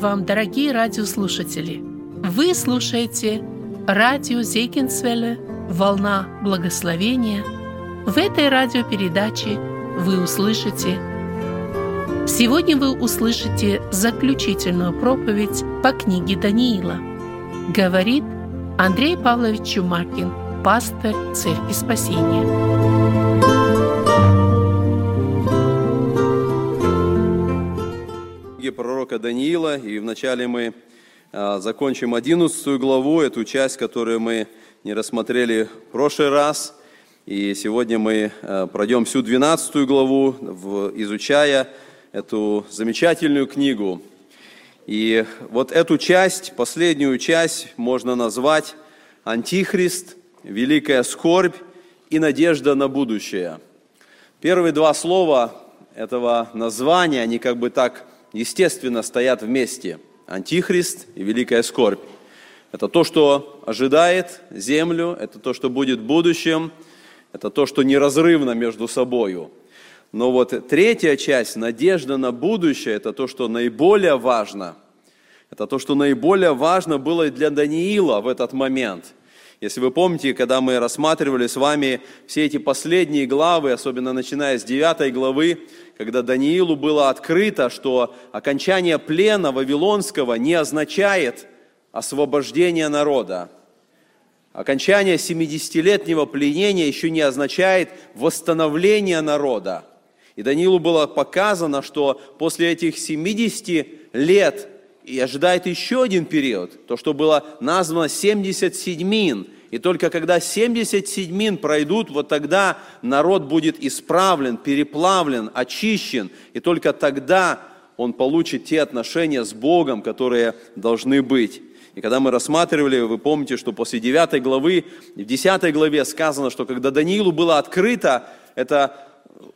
Вам, дорогие радиослушатели! Вы слушаете радио Зейкинсвелле «Волна благословения». В этой радиопередаче вы услышите Сегодня вы услышите заключительную проповедь по книге Даниила. Говорит Андрей Павлович Чумакин, пастор Церкви Спасения. Книги пророка Даниила, и вначале мы а, закончим 11 главу, эту часть, которую мы не рассмотрели в прошлый раз. И сегодня мы а, пройдем всю 12 главу, изучая эту замечательную книгу. И вот эту часть, последнюю часть можно назвать «Антихрист», «Великая скорбь» и «Надежда на будущее». Первые два слова этого названия, они как бы так естественно стоят вместе. Антихрист и Великая скорбь. Это то, что ожидает землю, это то, что будет в будущем, это то, что неразрывно между собою – но вот третья часть, надежда на будущее, это то, что наиболее важно. Это то, что наиболее важно было для Даниила в этот момент. Если вы помните, когда мы рассматривали с вами все эти последние главы, особенно начиная с 9 главы, когда Даниилу было открыто, что окончание плена Вавилонского не означает освобождение народа. Окончание 70-летнего пленения еще не означает восстановление народа. И Даниилу было показано, что после этих 70 лет и ожидает еще один период, то, что было названо 70 седьмин. И только когда 70 седьмин пройдут, вот тогда народ будет исправлен, переплавлен, очищен. И только тогда он получит те отношения с Богом, которые должны быть. И когда мы рассматривали, вы помните, что после 9 главы, в 10 главе сказано, что когда Даниилу было открыто, это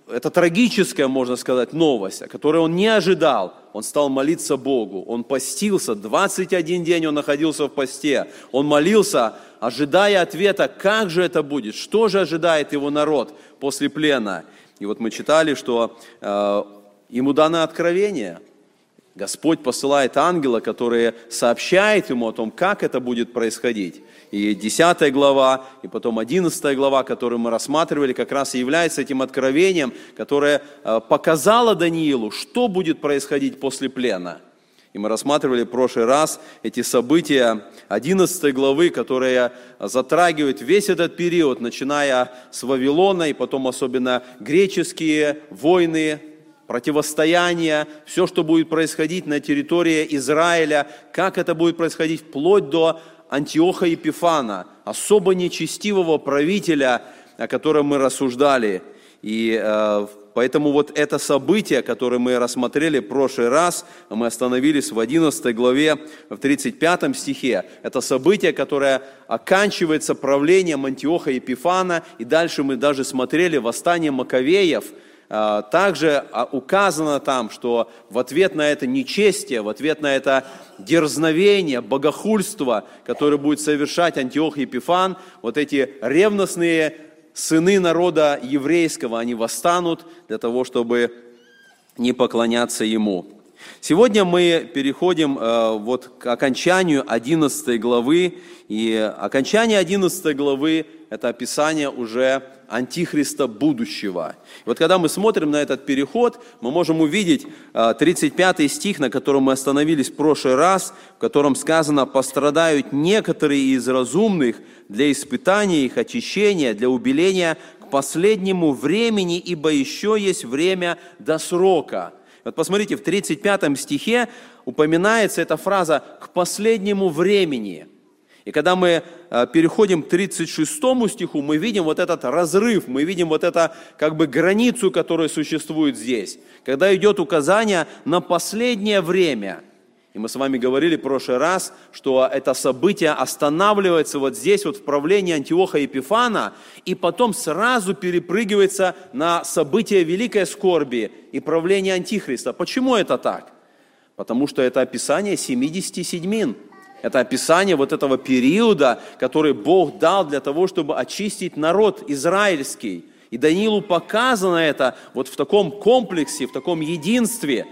это трагическая, можно сказать, новость, о которой он не ожидал. Он стал молиться Богу, он постился, 21 день он находился в посте, он молился, ожидая ответа, как же это будет, что же ожидает его народ после плена. И вот мы читали, что э, ему дано откровение – Господь посылает ангела, который сообщает ему о том, как это будет происходить. И 10 глава, и потом 11 глава, которую мы рассматривали, как раз и является этим откровением, которое э, показало Даниилу, что будет происходить после плена. И мы рассматривали в прошлый раз эти события 11 главы, которые затрагивают весь этот период, начиная с Вавилона, и потом особенно греческие войны, противостояние, все, что будет происходить на территории Израиля, как это будет происходить вплоть до Антиоха Епифана, особо нечестивого правителя, о котором мы рассуждали. И э, поэтому вот это событие, которое мы рассмотрели в прошлый раз, мы остановились в 11 главе, в 35 стихе, это событие, которое оканчивается правлением Антиоха Епифана, и дальше мы даже смотрели восстание Маковеев – также а, указано там, что в ответ на это нечестие, в ответ на это дерзновение, богохульство, которое будет совершать Антиох Епифан, вот эти ревностные сыны народа еврейского, они восстанут для того, чтобы не поклоняться ему. Сегодня мы переходим э, вот к окончанию 11 главы, и окончание 11 главы – это описание уже антихриста будущего. И вот когда мы смотрим на этот переход, мы можем увидеть 35 э, стих, на котором мы остановились в прошлый раз, в котором сказано «пострадают некоторые из разумных для испытания их очищения, для убеления к последнему времени, ибо еще есть время до срока». Вот посмотрите, в 35 стихе упоминается эта фраза «к последнему времени». И когда мы э, переходим к 36 стиху, мы видим вот этот разрыв, мы видим вот эту как бы границу, которая существует здесь. Когда идет указание на последнее время. И мы с вами говорили в прошлый раз, что это событие останавливается вот здесь, вот в правлении Антиоха Епифана, и потом сразу перепрыгивается на событие великой скорби и правление Антихриста. Почему это так? Потому что это описание 70 седьмин – это описание вот этого периода, который Бог дал для того, чтобы очистить народ израильский. И Даниилу показано это вот в таком комплексе, в таком единстве.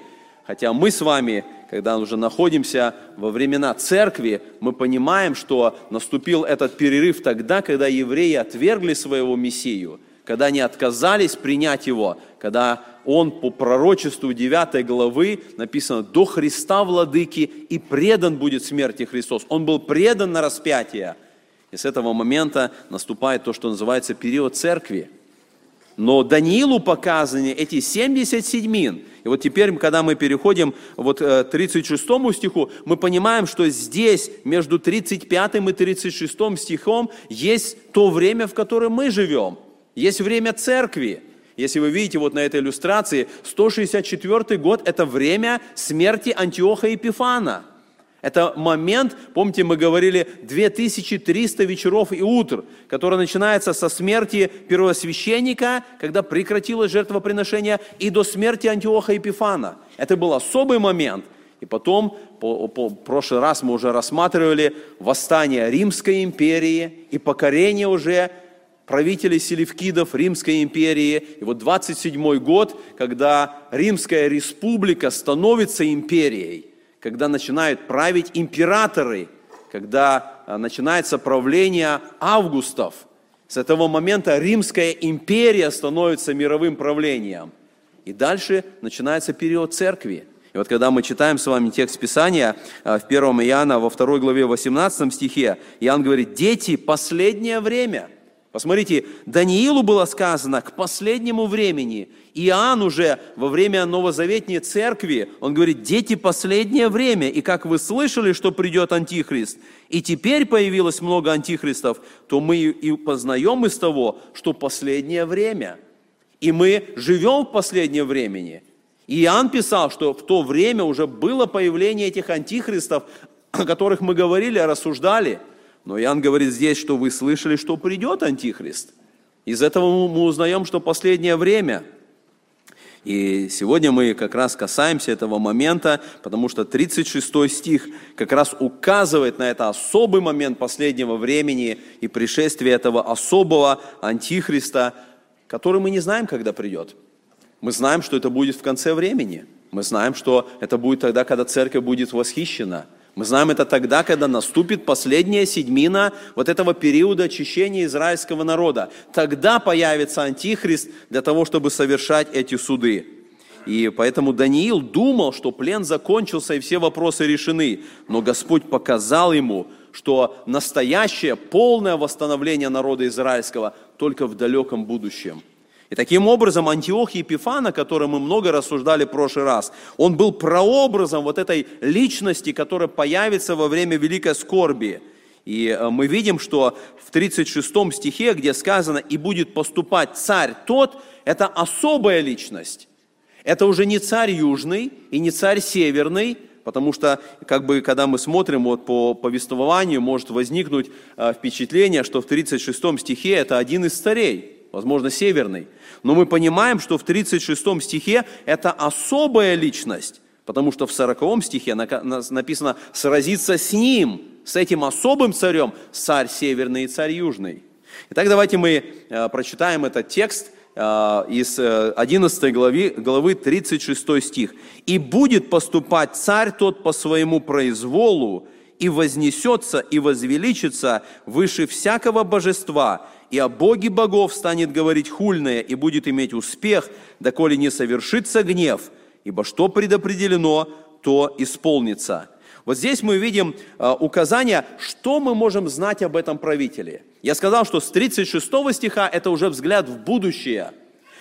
Хотя мы с вами, когда уже находимся во времена церкви, мы понимаем, что наступил этот перерыв тогда, когда евреи отвергли своего Мессию, когда они отказались принять его, когда он по пророчеству 9 главы написано «до Христа владыки и предан будет смерти Христос». Он был предан на распятие. И с этого момента наступает то, что называется период церкви – но Даниилу показаны эти 70 седьмин. И вот теперь, когда мы переходим вот к 36 стиху, мы понимаем, что здесь между 35 и 36 стихом есть то время, в котором мы живем. Есть время церкви. Если вы видите вот на этой иллюстрации, 164 год – это время смерти Антиоха Епифана – это момент, помните, мы говорили, 2300 вечеров и утр, который начинается со смерти первосвященника, когда прекратилось жертвоприношение, и до смерти Антиоха Епифана. Это был особый момент. И потом, по, по, прошлый раз мы уже рассматривали восстание Римской империи и покорение уже правителей селевкидов Римской империи. И вот 27 год, когда Римская республика становится империей – когда начинают править императоры, когда а, начинается правление августов. С этого момента Римская империя становится мировым правлением. И дальше начинается период церкви. И вот когда мы читаем с вами текст Писания а, в 1 Иоанна, во 2 главе 18 стихе, Иоанн говорит, дети, последнее время – Посмотрите, Даниилу было сказано к последнему времени. Иоанн уже во время новозаветней церкви, он говорит, дети, последнее время, и как вы слышали, что придет Антихрист, и теперь появилось много антихристов, то мы и познаем из того, что последнее время. И мы живем в последнее времени. И Иоанн писал, что в то время уже было появление этих антихристов, о которых мы говорили, рассуждали – но Иоанн говорит здесь, что вы слышали, что придет Антихрист. Из этого мы узнаем, что последнее время. И сегодня мы как раз касаемся этого момента, потому что 36 стих как раз указывает на это особый момент последнего времени и пришествия этого особого Антихриста, который мы не знаем, когда придет. Мы знаем, что это будет в конце времени. Мы знаем, что это будет тогда, когда церковь будет восхищена – мы знаем это тогда, когда наступит последняя седьмина вот этого периода очищения израильского народа. Тогда появится Антихрист для того, чтобы совершать эти суды. И поэтому Даниил думал, что плен закончился и все вопросы решены. Но Господь показал ему, что настоящее полное восстановление народа израильского только в далеком будущем – и таким образом Антиох Епифан, о котором мы много рассуждали в прошлый раз, он был прообразом вот этой личности, которая появится во время великой скорби. И э, мы видим, что в 36 стихе, где сказано «и будет поступать царь тот», это особая личность. Это уже не царь южный и не царь северный, потому что, как бы, когда мы смотрим вот по повествованию, может возникнуть э, впечатление, что в 36 стихе это один из царей, возможно, северный. Но мы понимаем, что в 36 стихе это особая личность, потому что в 40 стихе написано «сразиться с ним», с этим особым царем, царь северный и царь южный. Итак, давайте мы э, прочитаем этот текст э, из 11 э, главы, главы 36 стих. «И будет поступать царь тот по своему произволу, и вознесется и возвеличится выше всякого божества, и о Боге богов станет говорить хульное, и будет иметь успех, доколе не совершится гнев, ибо что предопределено, то исполнится». Вот здесь мы видим э, указание, что мы можем знать об этом правителе. Я сказал, что с 36 стиха это уже взгляд в будущее.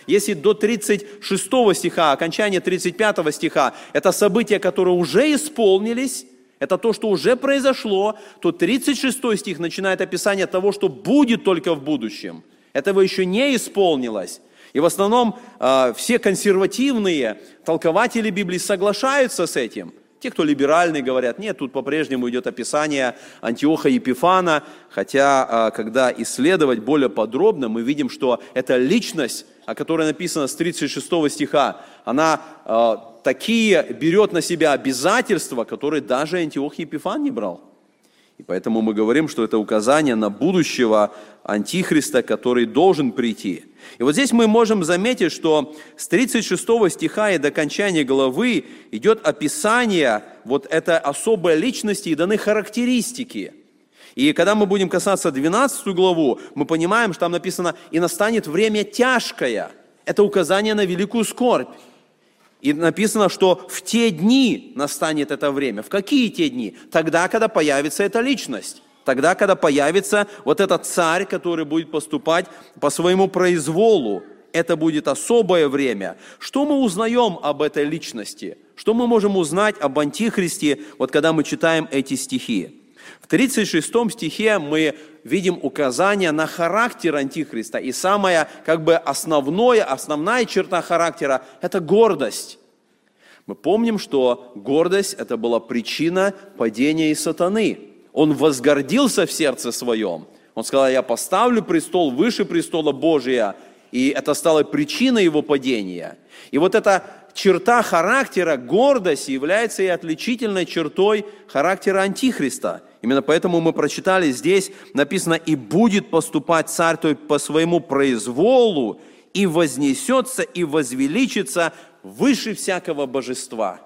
Если до 36 стиха, окончание 35 стиха, это события, которые уже исполнились, это то, что уже произошло, то 36 стих начинает описание того, что будет только в будущем. Этого еще не исполнилось. И в основном э, все консервативные толкователи Библии соглашаются с этим. Те, кто либеральные, говорят, нет, тут по-прежнему идет описание Антиоха Епифана, хотя, э, когда исследовать более подробно, мы видим, что эта личность, о которой написано с 36 стиха, она э, такие берет на себя обязательства, которые даже Антиох Епифан не брал. И поэтому мы говорим, что это указание на будущего антихриста, который должен прийти. И вот здесь мы можем заметить, что с 36 стиха и до окончания главы идет описание вот этой особой личности и даны характеристики. И когда мы будем касаться 12 главу, мы понимаем, что там написано «И настанет время тяжкое». Это указание на великую скорбь. И написано, что в те дни настанет это время. В какие те дни? Тогда, когда появится эта личность. Тогда, когда появится вот этот царь, который будет поступать по своему произволу. Это будет особое время. Что мы узнаем об этой личности? Что мы можем узнать об Антихристе, вот когда мы читаем эти стихи? В 36 стихе мы видим указание на характер Антихриста. И самая как бы основное, основная черта характера – это гордость. Мы помним, что гордость – это была причина падения и сатаны. Он возгордился в сердце своем. Он сказал, я поставлю престол выше престола Божия, и это стало причиной его падения. И вот эта черта характера, гордость, является и отличительной чертой характера Антихриста – Именно поэтому мы прочитали здесь, написано, «И будет поступать царь той по своему произволу, и вознесется, и возвеличится выше всякого божества».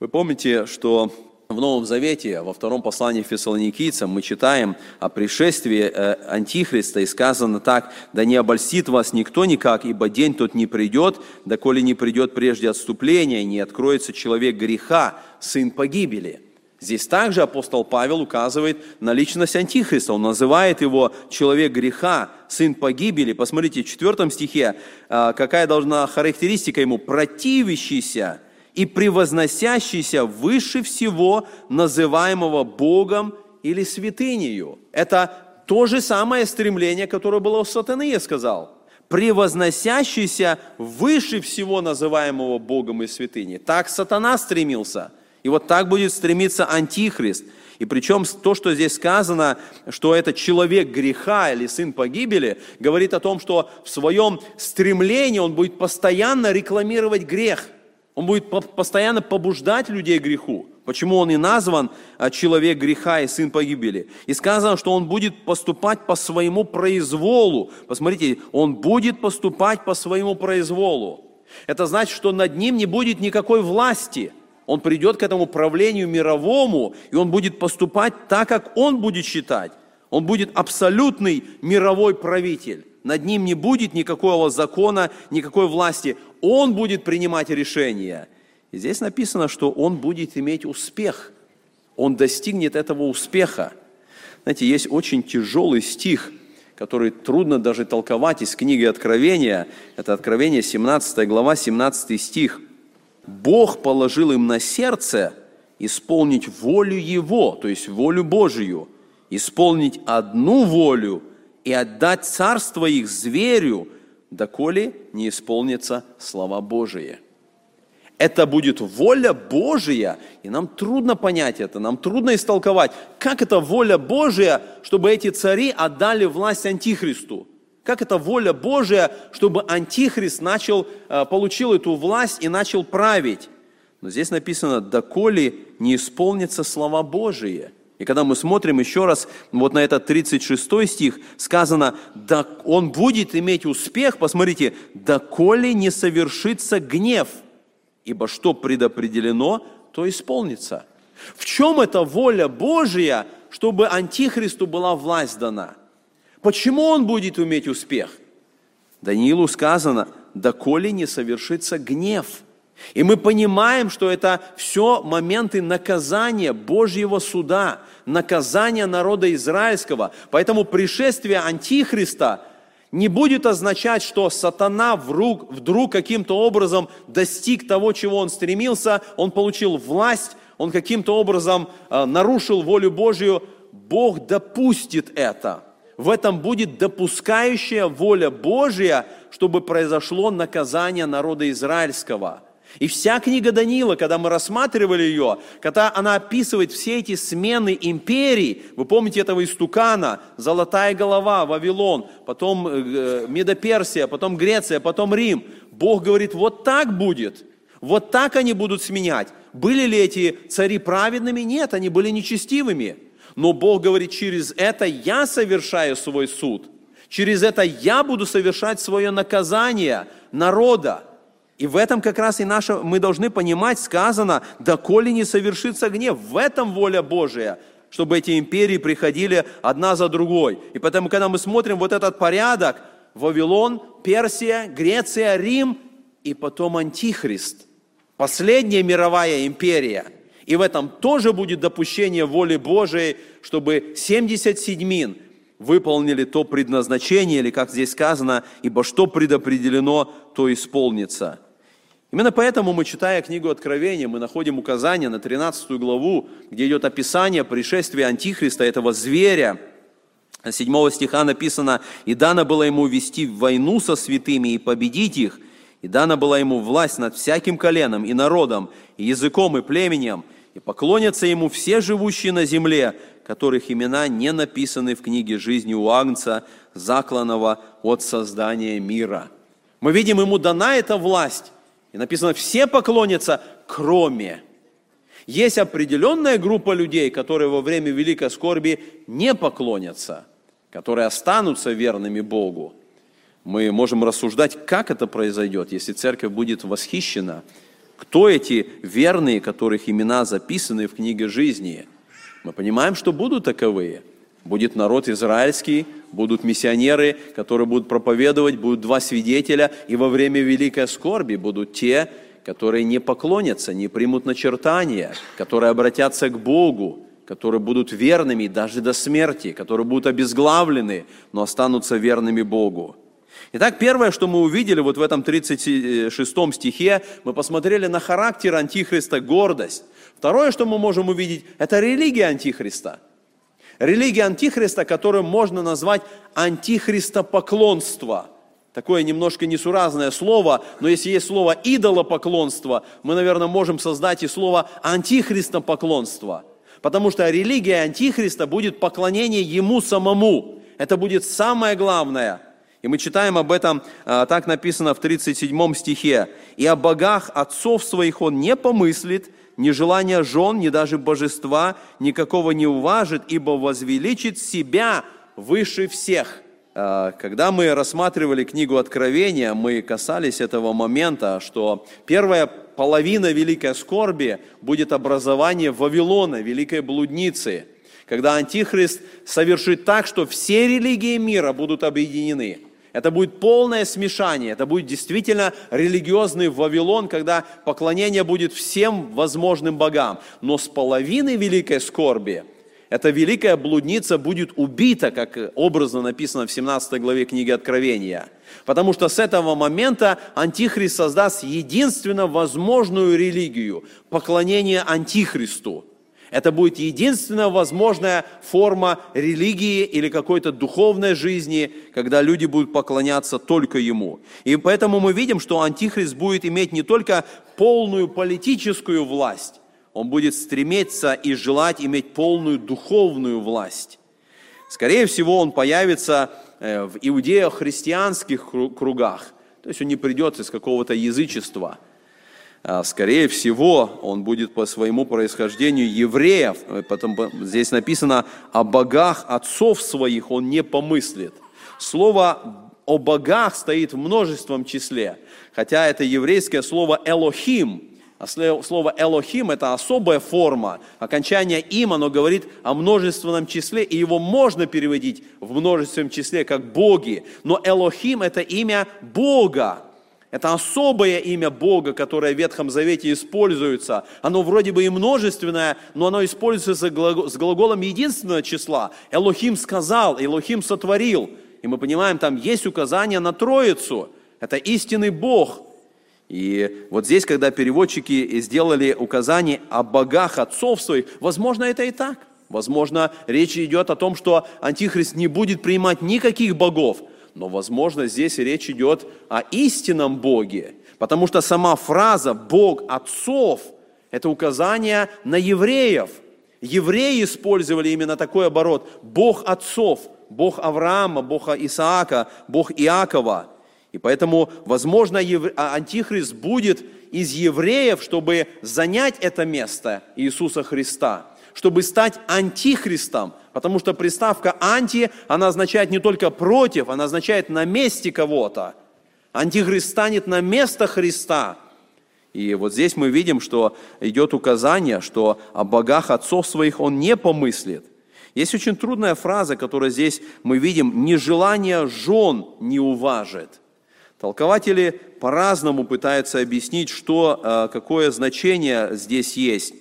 Вы помните, что в Новом Завете, во втором послании фессалоникийцам, мы читаем о пришествии э, Антихриста, и сказано так, «Да не обольстит вас никто никак, ибо день тот не придет, доколе не придет прежде отступления, не откроется человек греха, сын погибели». Здесь также апостол Павел указывает на личность Антихриста. Он называет его человек греха, сын погибели. Посмотрите, в четвертом стихе, а, какая должна характеристика ему. Противящийся и превозносящийся выше всего называемого Богом или святынею. Это то же самое стремление, которое было у сатаны, я сказал. Превозносящийся выше всего называемого Богом и святыней. Так сатана стремился – и вот так будет стремиться Антихрист. И причем то, что здесь сказано, что это человек греха или сын погибели, говорит о том, что в своем стремлении он будет постоянно рекламировать грех. Он будет постоянно побуждать людей к греху. Почему он и назван а, человек греха и сын погибели. И сказано, что он будет поступать по своему произволу. Посмотрите, он будет поступать по своему произволу. Это значит, что над ним не будет никакой власти – он придет к этому правлению мировому, и он будет поступать так, как он будет считать. Он будет абсолютный мировой правитель. Над ним не будет никакого закона, никакой власти. Он будет принимать решения. И здесь написано, что он будет иметь успех. Он достигнет этого успеха. Знаете, есть очень тяжелый стих, который трудно даже толковать из книги Откровения. Это Откровение, 17 глава, 17 стих – Бог положил им на сердце исполнить волю Его, то есть волю Божию, исполнить одну волю и отдать царство их зверю, доколе не исполнится слова Божие. Это будет воля Божия, и нам трудно понять это, нам трудно истолковать, как это воля Божия, чтобы эти цари отдали власть Антихристу. Как это воля Божия, чтобы Антихрист начал, э, получил эту власть и начал править? Но здесь написано, доколе не исполнится слова Божие. И когда мы смотрим еще раз вот на этот 36 стих, сказано, да он будет иметь успех, посмотрите, доколе не совершится гнев, ибо что предопределено, то исполнится. В чем эта воля Божия, чтобы Антихристу была власть дана? Почему он будет иметь успех? Даниилу сказано, доколе не совершится гнев. И мы понимаем, что это все моменты наказания Божьего суда, наказания народа израильского. Поэтому пришествие Антихриста не будет означать, что сатана вдруг, вдруг каким-то образом достиг того, чего он стремился, он получил власть, он каким-то образом э, нарушил волю Божью. Бог допустит это – в этом будет допускающая воля Божия, чтобы произошло наказание народа израильского. И вся книга Даниила, когда мы рассматривали ее, когда она описывает все эти смены империй, вы помните этого истукана, золотая голова, Вавилон, потом э, Медоперсия, потом Греция, потом Рим. Бог говорит, вот так будет, вот так они будут сменять. Были ли эти цари праведными? Нет, они были нечестивыми. Но Бог говорит, через это я совершаю свой суд. Через это я буду совершать свое наказание народа. И в этом как раз и наше, мы должны понимать, сказано, доколе не совершится гнев. В этом воля Божия, чтобы эти империи приходили одна за другой. И поэтому, когда мы смотрим вот этот порядок, Вавилон, Персия, Греция, Рим и потом Антихрист. Последняя мировая империя. И в этом тоже будет допущение воли Божией, чтобы 70 седьмин выполнили то предназначение, или как здесь сказано, ибо что предопределено, то исполнится. Именно поэтому мы, читая книгу Откровения, мы находим указание на 13 главу, где идет описание пришествия Антихриста, этого зверя. 7 стиха написано, «И дано было ему вести войну со святыми и победить их, и дана была ему власть над всяким коленом и народом, и языком, и племенем, и поклонятся ему все живущие на земле, которых имена не написаны в книге жизни у Агнца, закланного от создания мира». Мы видим, ему дана эта власть, и написано, все поклонятся, кроме. Есть определенная группа людей, которые во время великой скорби не поклонятся, которые останутся верными Богу. Мы можем рассуждать, как это произойдет, если церковь будет восхищена. Кто эти верные, которых имена записаны в книге жизни? Мы понимаем, что будут таковые. Будет народ израильский, будут миссионеры, которые будут проповедовать, будут два свидетеля, и во время великой скорби будут те, которые не поклонятся, не примут начертания, которые обратятся к Богу, которые будут верными даже до смерти, которые будут обезглавлены, но останутся верными Богу. Итак, первое, что мы увидели вот в этом 36 стихе, мы посмотрели на характер Антихриста, гордость. Второе, что мы можем увидеть, это религия Антихриста – Религия Антихриста, которую можно назвать антихристопоклонство. Такое немножко несуразное слово, но если есть слово идолопоклонство, мы, наверное, можем создать и слово антихристопоклонство. Потому что религия Антихриста будет поклонение Ему самому. Это будет самое главное. И мы читаем об этом, а, так написано в 37 стихе. «И о богах отцов своих он не помыслит, ни желания жен, ни даже божества никакого не уважит, ибо возвеличит себя выше всех». А, когда мы рассматривали книгу Откровения, мы касались этого момента, что первая половина великой скорби будет образование Вавилона, великой блудницы, когда Антихрист совершит так, что все религии мира будут объединены – это будет полное смешание, это будет действительно религиозный Вавилон, когда поклонение будет всем возможным богам. Но с половины великой скорби эта великая блудница будет убита, как образно написано в 17 главе книги Откровения. Потому что с этого момента Антихрист создаст единственно возможную религию – поклонение Антихристу – это будет единственная возможная форма религии или какой-то духовной жизни, когда люди будут поклоняться только Ему. И поэтому мы видим, что Антихрист будет иметь не только полную политическую власть, он будет стремиться и желать иметь полную духовную власть. Скорее всего, он появится э, в иудео-христианских кругах, то есть он не придет из какого-то язычества – скорее всего, он будет по своему происхождению евреев. Потом здесь написано, о богах отцов своих он не помыслит. Слово о богах стоит в множеством числе, хотя это еврейское слово «элохим», а слово «элохим» – это особая форма. Окончание «им» оно говорит о множественном числе, и его можно переводить в множественном числе как «боги». Но «элохим» – это имя Бога. Это особое имя Бога, которое в Ветхом Завете используется. Оно вроде бы и множественное, но оно используется с глаголом единственного числа. Элохим сказал, Элохим сотворил. И мы понимаем, там есть указание на Троицу. Это истинный Бог. И вот здесь, когда переводчики сделали указание о богах отцов своих, возможно, это и так. Возможно, речь идет о том, что Антихрист не будет принимать никаких богов, но, возможно, здесь речь идет о истинном Боге, потому что сама фраза «Бог отцов» – это указание на евреев. Евреи использовали именно такой оборот – Бог отцов, Бог Авраама, Бог Исаака, Бог Иакова. И поэтому, возможно, а, Антихрист будет из евреев, чтобы занять это место Иисуса Христа – чтобы стать антихристом, потому что приставка «анти», она означает не только «против», она означает «на месте кого-то». Антихрист станет на место Христа. И вот здесь мы видим, что идет указание, что о богах отцов своих он не помыслит. Есть очень трудная фраза, которая здесь мы видим, «нежелание жен не уважит». Толкователи по-разному пытаются объяснить, что, э, какое значение здесь есть.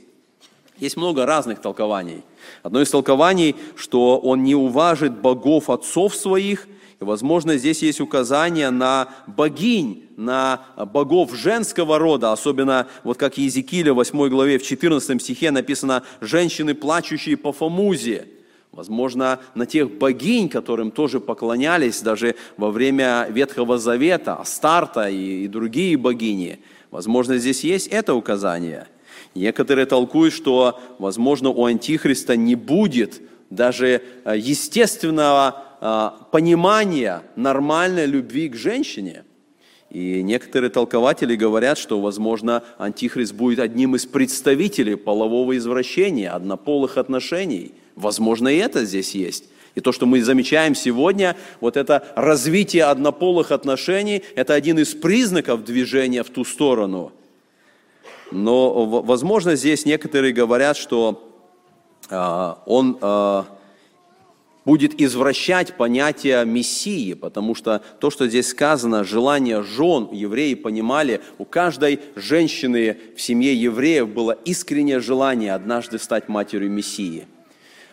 Есть много разных толкований. Одно из толкований, что он не уважит богов отцов своих, и, возможно, здесь есть указание на богинь, на богов женского рода, особенно вот как Езекииля в 8 главе в 14 стихе написано «женщины, плачущие по Фомузе». Возможно, на тех богинь, которым тоже поклонялись даже во время Ветхого Завета, Астарта и, и другие богини. Возможно, здесь есть это указание. Некоторые толкуют, что, возможно, у Антихриста не будет даже э, естественного э, понимания нормальной любви к женщине. И некоторые толкователи говорят, что, возможно, Антихрист будет одним из представителей полового извращения, однополых отношений – Возможно, и это здесь есть. И то, что мы замечаем сегодня, вот это развитие однополых отношений, это один из признаков движения в ту сторону. Но, возможно, здесь некоторые говорят, что э, он э, будет извращать понятие Мессии, потому что то, что здесь сказано, желание жен, евреи понимали, у каждой женщины в семье евреев было искреннее желание однажды стать матерью Мессии –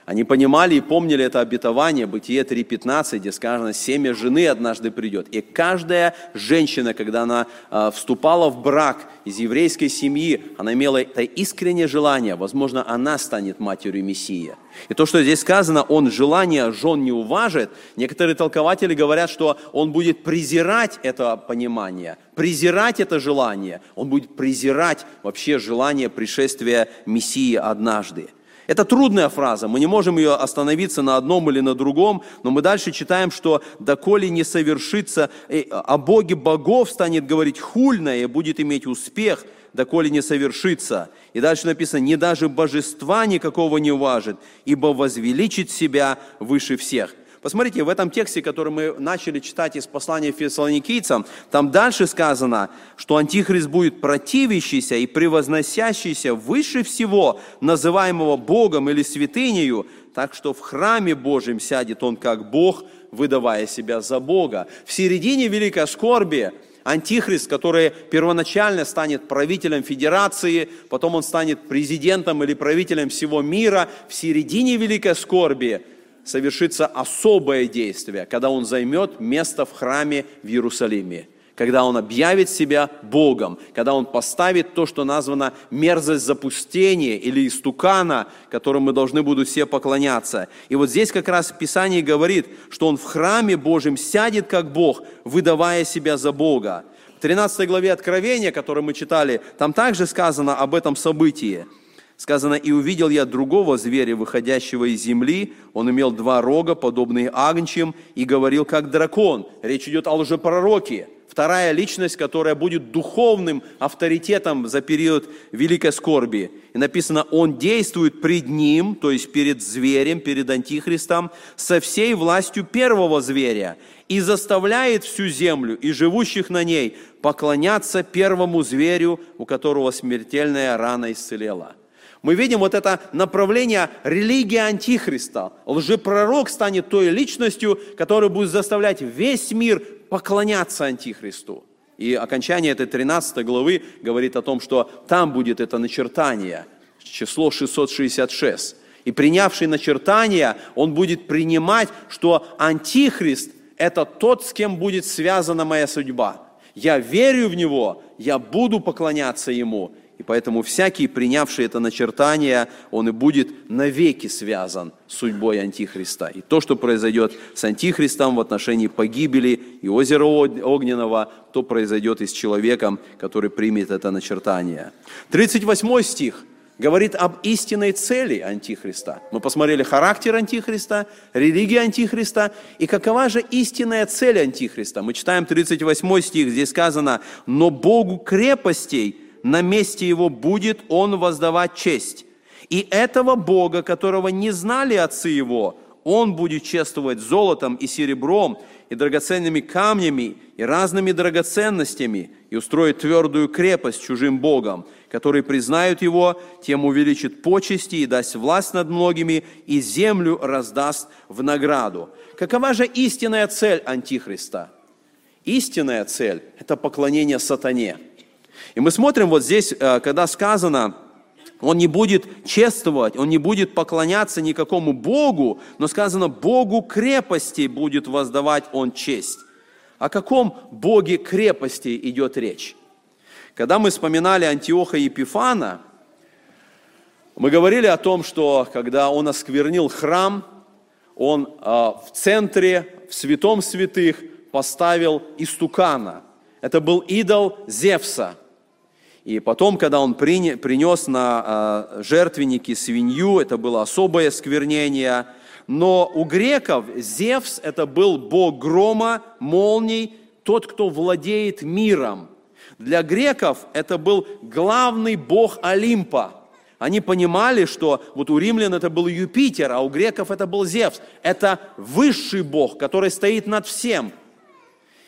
они понимали и помнили это обетование, Бытие 3.15, где сказано, семя жены однажды придет. И каждая женщина, когда она э, вступала в брак из еврейской семьи, она имела это искреннее желание, возможно, она станет матерью Мессии. И то, что здесь сказано, он желание жен не уважит, некоторые толкователи говорят, что он будет презирать это понимание, презирать это желание, он будет презирать вообще желание пришествия Мессии однажды. Это трудная фраза, мы не можем ее остановиться на одном или на другом, но мы дальше читаем, что «доколе не совершится, э, о Боге богов станет говорить хульное будет иметь успех, доколе не совершится». И дальше написано «не даже божества никакого не уважит, ибо возвеличит себя выше всех». Посмотрите, в этом тексте, который мы начали читать из послания фессалоникийцам, там дальше сказано, что Антихрист будет противящийся и превозносящийся выше всего, называемого Богом или святынею, так что в храме Божьем сядет он как Бог, выдавая себя за Бога. В середине великой скорби Антихрист, который первоначально станет правителем федерации, потом он станет президентом или правителем всего мира, в середине великой скорби – совершится особое действие, когда он займет место в храме в Иерусалиме, когда он объявит себя Богом, когда он поставит то, что названо мерзость запустения или истукана, которому мы должны будут все поклоняться. И вот здесь как раз Писание говорит, что он в храме Божьем сядет как Бог, выдавая себя за Бога. В 13 главе Откровения, которую мы читали, там также сказано об этом событии – Сказано, «И увидел я другого зверя, выходящего из земли. Он имел два рога, подобные агнчим, и говорил, как дракон». Речь идет о лжепророке. Вторая личность, которая будет духовным авторитетом за период великой скорби. И написано, он действует пред ним, то есть перед зверем, перед антихристом, со всей властью первого зверя, и заставляет всю землю и живущих на ней поклоняться первому зверю, у которого смертельная рана исцелела мы видим вот это направление религии Антихриста. Лжепророк станет той личностью, которая будет заставлять весь мир поклоняться Антихристу. И окончание этой 13 главы говорит о том, что там будет это начертание, число 666. И принявший начертание, он будет принимать, что Антихрист – это тот, с кем будет связана моя судьба. Я верю в Него, я буду поклоняться Ему, и поэтому всякий, принявший это начертание, он и будет навеки связан с судьбой Антихриста. И то, что произойдет с Антихристом в отношении погибели и озера Огненного, то произойдет и с человеком, который примет это начертание. 38 стих говорит об истинной цели Антихриста. Мы посмотрели характер Антихриста, религию Антихриста и какова же истинная цель Антихриста. Мы читаем 38 стих, здесь сказано, «Но Богу крепостей – на месте его будет он воздавать честь. И этого Бога, которого не знали отцы его, он будет чествовать золотом и серебром, и драгоценными камнями, и разными драгоценностями, и устроит твердую крепость чужим Богом, которые признают его, тем увеличит почести и даст власть над многими, и землю раздаст в награду. Какова же истинная цель Антихриста? Истинная цель – это поклонение сатане. И мы смотрим вот здесь, э, когда сказано, он не будет чествовать, он не будет поклоняться никакому Богу, но сказано, Богу крепости будет воздавать он честь. О каком Боге крепости идет речь? Когда мы вспоминали Антиоха Епифана, мы говорили о том, что когда он осквернил храм, он а, в центре, в святом святых поставил истукана. Это был идол Зевса – и потом, когда он принес на а, жертвенники свинью, это было особое сквернение. Но у греков Зевс – это был бог грома, молний, тот, кто владеет миром. Для греков это был главный бог Олимпа. Они понимали, что вот у римлян это был Юпитер, а у греков это был Зевс. Это высший бог, который стоит над всем.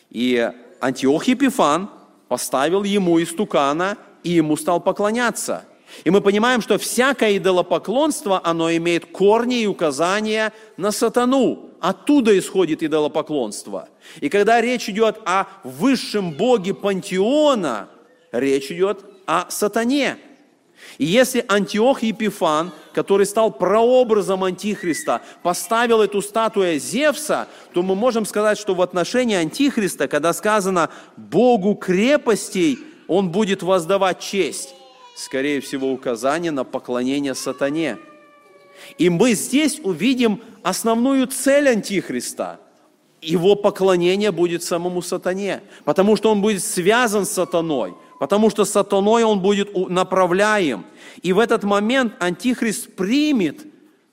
И Антиох Епифан поставил ему истукана и ему стал поклоняться. И мы понимаем, что всякое идолопоклонство, оно имеет корни и указания на сатану. Оттуда исходит идолопоклонство. И когда речь идет о высшем боге пантеона, речь идет о сатане. И если Антиох Епифан, который стал прообразом Антихриста, поставил эту статую Зевса, то мы можем сказать, что в отношении Антихриста, когда сказано «Богу крепостей», он будет воздавать честь, скорее всего, указание на поклонение сатане. И мы здесь увидим основную цель Антихриста. Его поклонение будет самому сатане, потому что он будет связан с сатаной, потому что сатаной он будет направляем. И в этот момент Антихрист примет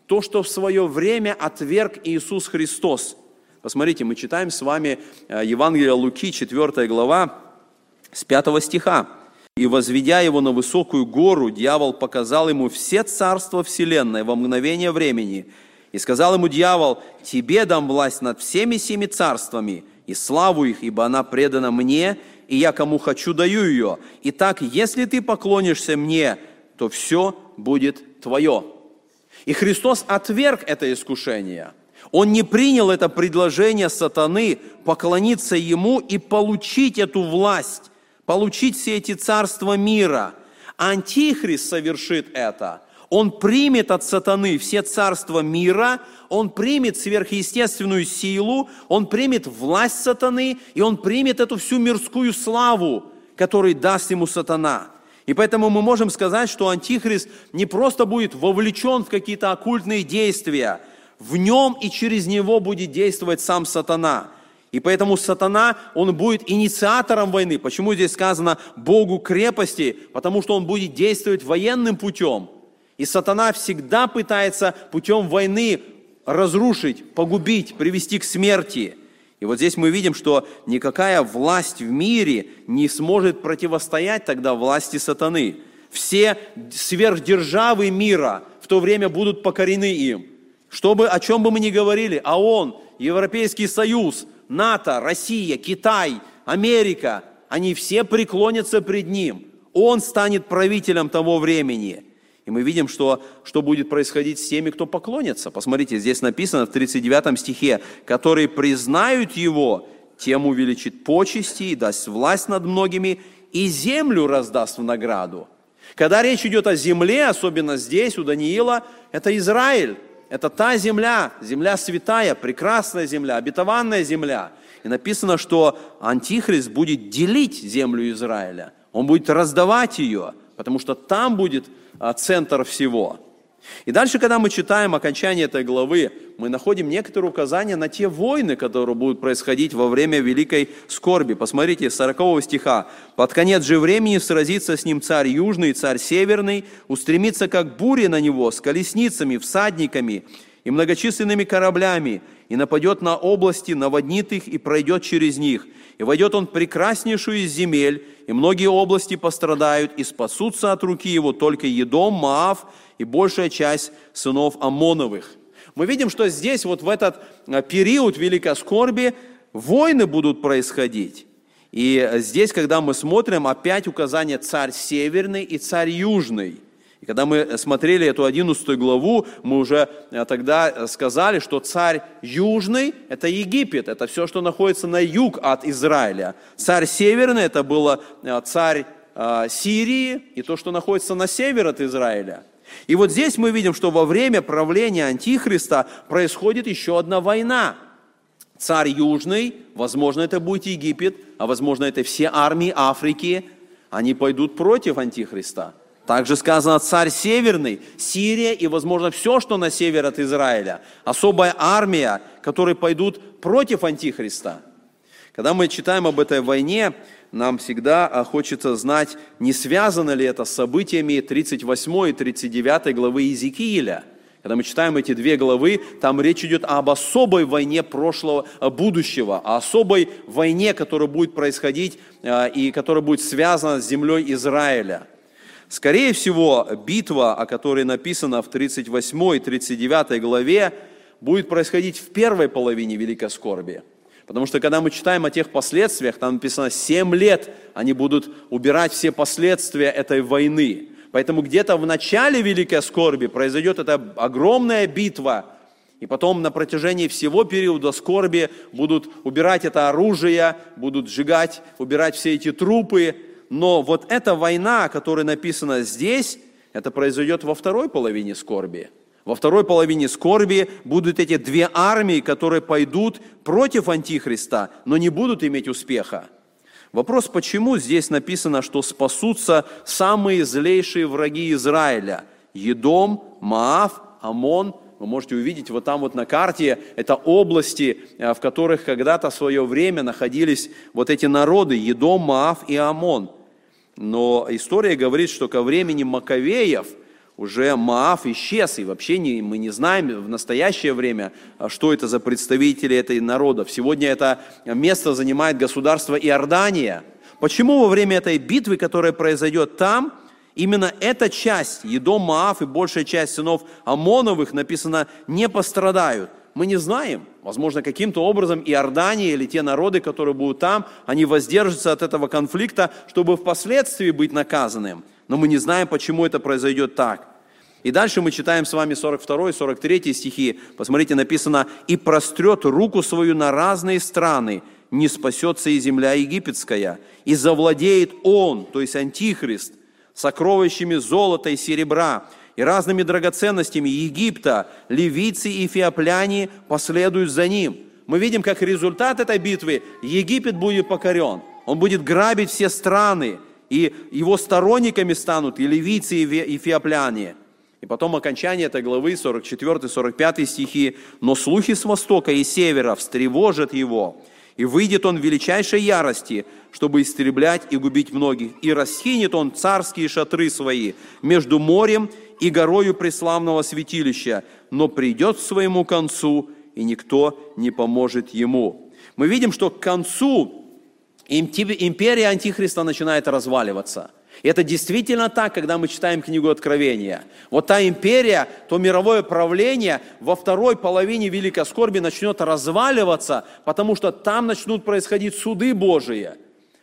то, что в свое время отверг Иисус Христос. Посмотрите, мы читаем с вами э, Евангелие Луки, 4 глава, с 5 стиха. «И возведя его на высокую гору, дьявол показал ему все царства вселенной во мгновение времени. И сказал ему дьявол, тебе дам власть над всеми семи царствами, и славу их, ибо она предана мне, и я кому хочу даю ее. Итак, если ты поклонишься мне, то все будет твое». И Христос отверг это искушение. Он не принял это предложение сатаны поклониться ему и получить эту власть получить все эти царства мира. Антихрист совершит это. Он примет от сатаны все царства мира, он примет сверхъестественную силу, он примет власть сатаны, и он примет эту всю мирскую славу, которую даст ему сатана. И поэтому мы можем сказать, что Антихрист не просто будет вовлечен в какие-то оккультные действия, в нем и через него будет действовать сам сатана – и поэтому сатана, он будет инициатором войны. Почему здесь сказано Богу крепости? Потому что он будет действовать военным путем. И сатана всегда пытается путем войны разрушить, погубить, привести к смерти. И вот здесь мы видим, что никакая власть в мире не сможет противостоять тогда власти сатаны. Все сверхдержавы мира в то время будут покорены им. Чтобы, о чем бы мы ни говорили, а он, Европейский Союз, НАТО, Россия, Китай, Америка, они все преклонятся пред Ним. Он станет правителем того времени. И мы видим, что, что будет происходить с теми, кто поклонится. Посмотрите, здесь написано в 39 стихе, которые признают Его, тем увеличит почести и даст власть над многими, и землю раздаст в награду. Когда речь идет о земле, особенно здесь, у Даниила, это Израиль. Это та земля, земля святая, прекрасная земля, обетованная земля. И написано, что Антихрист будет делить землю Израиля. Он будет раздавать ее, потому что там будет а, центр всего. И дальше, когда мы читаем окончание этой главы, мы находим некоторые указания на те войны, которые будут происходить во время великой скорби. Посмотрите, 40 стиха. «Под конец же времени сразится с ним царь южный и царь северный, устремится, как буря на него, с колесницами, всадниками и многочисленными кораблями, и нападет на области, наводнит их и пройдет через них. И войдет он в прекраснейшую из земель, и многие области пострадают, и спасутся от руки его только Едом, Маав и большая часть сынов Амоновых. Мы видим, что здесь вот в этот э, период великой скорби войны будут происходить. И здесь, когда мы смотрим, опять указание царь северный и царь южный. И когда мы смотрели эту 11 главу, мы уже э, тогда сказали, что царь южный – это Египет, это все, что находится на юг от Израиля. Царь северный – это был э, царь э, Сирии и то, что находится на север от Израиля. И вот здесь мы видим, что во время правления Антихриста происходит еще одна война. Царь южный, возможно, это будет Египет, а возможно, это все армии Африки, они пойдут против Антихриста – также сказано царь северный, Сирия и, возможно, все, что на север от Израиля. Особая армия, которые пойдут против Антихриста. Когда мы читаем об этой войне, нам всегда а, хочется знать, не связано ли это с событиями 38 и 39 главы Иезекииля. Когда мы читаем эти две главы, там речь идет об особой войне прошлого, а, будущего, о особой войне, которая будет происходить а, и которая будет связана с землей Израиля – Скорее всего, битва, о которой написано в 38 и 39 главе, будет происходить в первой половине Великой Скорби. Потому что когда мы читаем о тех последствиях, там написано 7 лет они будут убирать все последствия этой войны. Поэтому где-то в начале Великой Скорби произойдет эта огромная битва, и потом на протяжении всего периода скорби будут убирать это оружие, будут сжигать, убирать все эти трупы, но вот эта война, которая написана здесь, это произойдет во второй половине скорби. Во второй половине скорби будут эти две армии, которые пойдут против Антихриста, но не будут иметь успеха. Вопрос, почему здесь написано, что спасутся самые злейшие враги Израиля? Едом, Маав, Амон. Вы можете увидеть вот там вот на карте, это области, э, в которых когда-то в свое время находились вот эти народы, Едом, Маав и Амон. Но история говорит, что ко времени Маковеев уже Маав исчез, и вообще не, мы не знаем в настоящее время, а, что это за представители этой народов. Сегодня это место занимает государство Иордания. Почему во время этой битвы, которая произойдет там, именно эта часть, Едом, Маав и большая часть сынов Амоновых, написано, не пострадают – мы не знаем. Возможно, каким-то образом Иордания или те народы, которые будут там, они воздержатся от этого конфликта, чтобы впоследствии быть наказанным. Но мы не знаем, почему это произойдет так. И дальше мы читаем с вами 42 и 43 стихи. Посмотрите, написано, «И прострет руку свою на разные страны, не спасется и земля египетская, и завладеет он, то есть Антихрист, сокровищами золота и серебра, и разными драгоценностями Египта, ливийцы и феопляне последуют за ним. Мы видим, как результат этой битвы Египет будет покорен. Он будет грабить все страны, и его сторонниками станут и ливийцы, и феопляне. И потом окончание этой главы, 44-45 стихи. «Но слухи с востока и севера встревожат его, и выйдет он в величайшей ярости, чтобы истреблять и губить многих. И расхинет он царские шатры свои между морем и горою преславного святилища, но придет к своему концу, и никто не поможет ему. Мы видим, что к концу империя Антихриста начинает разваливаться. И это действительно так, когда мы читаем книгу Откровения. Вот та империя, то мировое правление во второй половине Великой Скорби начнет разваливаться, потому что там начнут происходить суды Божии,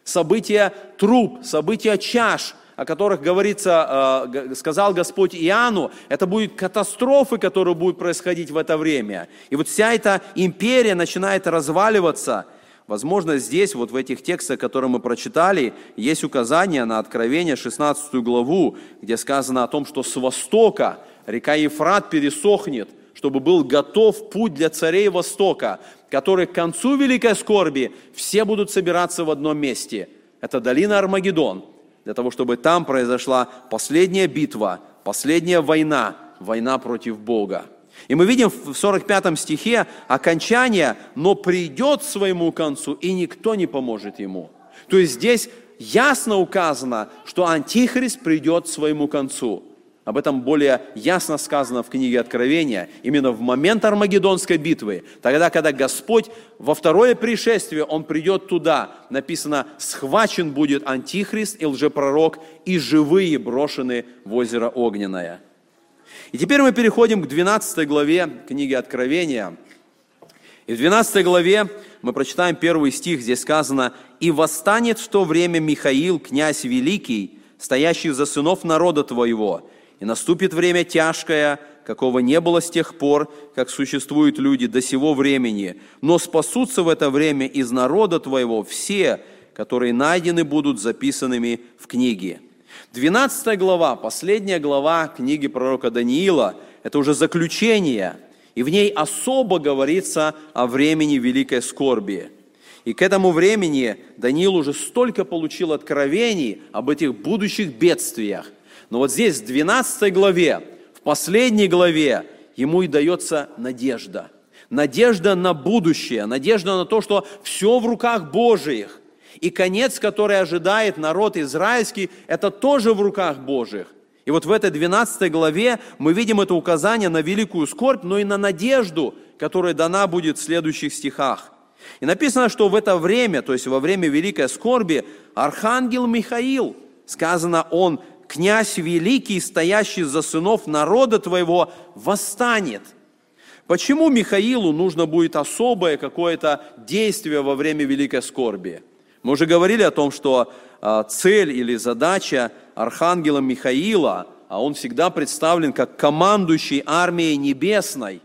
события труп, события чаш – о которых говорится, э, сказал Господь Иоанну, это будут катастрофы, которые будут происходить в это время. И вот вся эта империя начинает разваливаться. Возможно, здесь, вот в этих текстах, которые мы прочитали, есть указание на Откровение 16 главу, где сказано о том, что с востока река Ефрат пересохнет, чтобы был готов путь для царей Востока, который к концу великой скорби все будут собираться в одном месте. Это долина Армагеддон – для того, чтобы там произошла последняя битва, последняя война, война против Бога. И мы видим в 45 стихе окончание, но придет своему концу, и никто не поможет ему. То есть здесь ясно указано, что Антихрист придет своему концу. Об этом более ясно сказано в книге Откровения, именно в момент Армагеддонской битвы, тогда, когда Господь во второе пришествие, Он придет туда, написано, схвачен будет Антихрист и лжепророк, и живые брошены в озеро Огненное. И теперь мы переходим к 12 главе книги Откровения. И в 12 главе мы прочитаем первый стих, здесь сказано, «И восстанет в то время Михаил, князь великий, стоящий за сынов народа твоего, и наступит время тяжкое, какого не было с тех пор, как существуют люди до сего времени, но спасутся в это время из народа твоего все, которые найдены будут записанными в книге». 12 глава, последняя глава книги пророка Даниила, это уже заключение, и в ней особо говорится о времени великой скорби. И к этому времени Даниил уже столько получил откровений об этих будущих бедствиях. Но вот здесь, в 12 главе, в последней главе, ему и дается надежда. Надежда на будущее, надежда на то, что все в руках Божиих. И конец, который ожидает народ израильский, это тоже в руках Божьих. И вот в этой 12 главе мы видим это указание на великую скорбь, но и на надежду, которая дана будет в следующих стихах. И написано, что в это время, то есть во время великой скорби, архангел Михаил, сказано, он, князь великий, стоящий за сынов народа твоего, восстанет. Почему Михаилу нужно будет особое какое-то действие во время великой скорби? Мы уже говорили о том, что а, цель или задача архангела Михаила, а он всегда представлен как командующий армией небесной,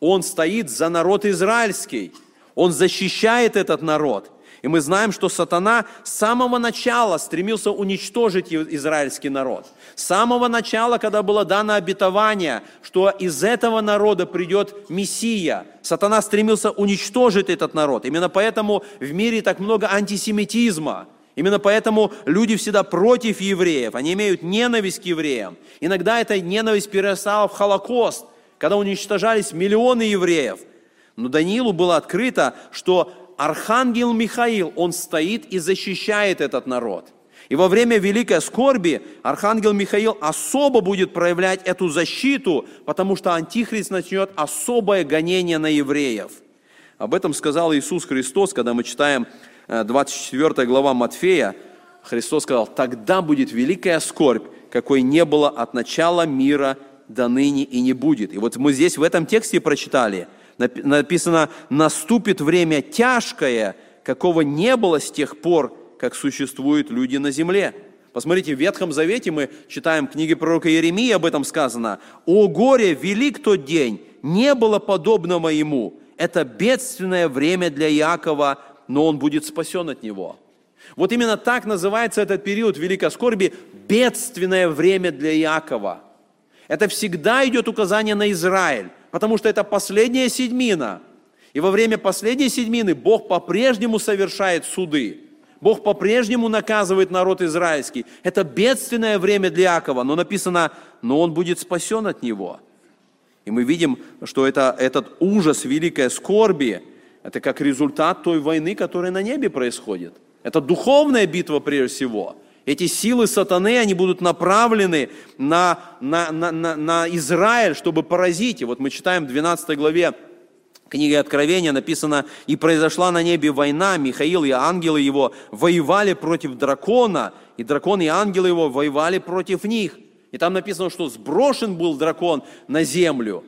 он стоит за народ израильский, он защищает этот народ. И мы знаем, что сатана с самого начала стремился уничтожить израильский народ. С самого начала, когда было дано обетование, что из этого народа придет Мессия, сатана стремился уничтожить этот народ. Именно поэтому в мире так много антисемитизма. Именно поэтому люди всегда против евреев, они имеют ненависть к евреям. Иногда эта ненависть перерастала в Холокост, когда уничтожались миллионы евреев. Но Даниилу было открыто, что архангел Михаил, он стоит и защищает этот народ. И во время великой скорби архангел Михаил особо будет проявлять эту защиту, потому что антихрист начнет особое гонение на евреев. Об этом сказал Иисус Христос, когда мы читаем 24 э, глава Матфея. Христос сказал, тогда будет великая скорбь, какой не было от начала мира до ныне и не будет. И вот мы здесь в этом тексте прочитали – написано, наступит время тяжкое, какого не было с тех пор, как существуют люди на земле. Посмотрите, в Ветхом Завете мы читаем книги пророка Иеремии, об этом сказано. «О горе, велик тот день, не было подобного ему. Это бедственное время для Иакова, но он будет спасен от него». Вот именно так называется этот период великой скорби – бедственное время для Иакова. Это всегда идет указание на Израиль потому что это последняя седьмина. И во время последней седьмины Бог по-прежнему совершает суды. Бог по-прежнему наказывает народ израильский. Это бедственное время для Иакова, но написано, но он будет спасен от него. И мы видим, что это, этот ужас великой скорби, это как результат той войны, которая на небе происходит. Это духовная битва прежде всего. Эти силы сатаны, они будут направлены на, на, на, на, на Израиль, чтобы поразить. И вот мы читаем в 12 главе книги Откровения написано, «И произошла на небе война, Михаил и ангелы его воевали против дракона, и дракон и ангелы его воевали против них». И там написано, что сброшен был дракон на землю.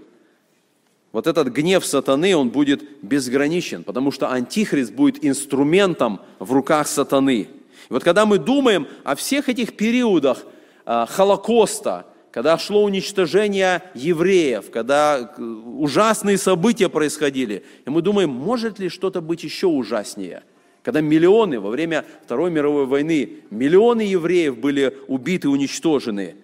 Вот этот гнев сатаны, он будет безграничен, потому что антихрист будет инструментом в руках сатаны – и вот когда мы думаем о всех этих периодах а, Холокоста, когда шло уничтожение евреев, когда э, ужасные события происходили, и мы думаем, может ли что-то быть еще ужаснее? Когда миллионы во время Второй мировой войны, миллионы евреев были убиты, уничтожены,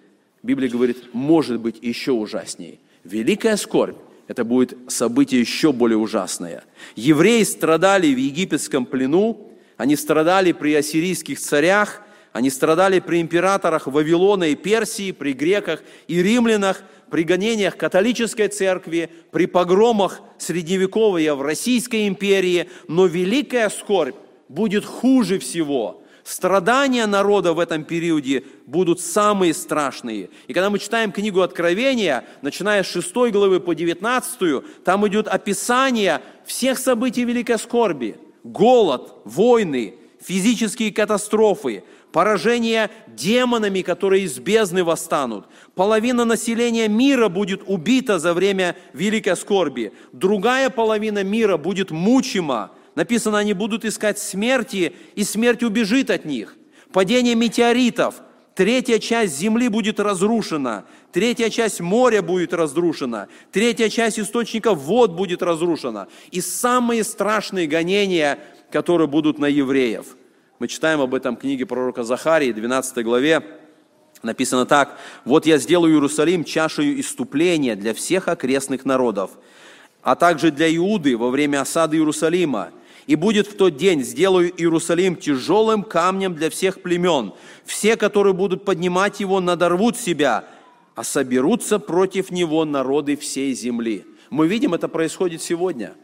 Библия говорит, может быть еще ужаснее. Великая скорбь, это будет событие еще более ужасное. Евреи страдали в египетском плену, они страдали при ассирийских царях, они страдали при императорах Вавилона и Персии, при греках и римлянах, при гонениях католической церкви, при погромах средневековья в Российской империи. Но великая скорбь будет хуже всего. Страдания народа в этом периоде будут самые страшные. И когда мы читаем книгу Откровения, начиная с 6 главы по 19, там идет описание всех событий великой скорби – голод, войны, физические катастрофы, поражение демонами, которые из бездны восстанут. Половина населения мира будет убита за время великой скорби. Другая половина мира будет мучима. Написано, они будут искать смерти, и смерть убежит от них. Падение метеоритов. Третья часть земли будет разрушена. Третья часть моря будет разрушена. Третья часть источников вод будет разрушена. И самые страшные гонения, которые будут на евреев – мы читаем об этом в книге пророка Захарии, 12 главе. Написано так. «Вот я сделаю Иерусалим чашею иступления для всех окрестных народов, а также для Иуды во время осады Иерусалима. И будет в тот день, сделаю Иерусалим тяжелым камнем для всех племен. Все, которые будут поднимать его, надорвут себя, а соберутся против него народы всей земли». Мы видим, это происходит сегодня –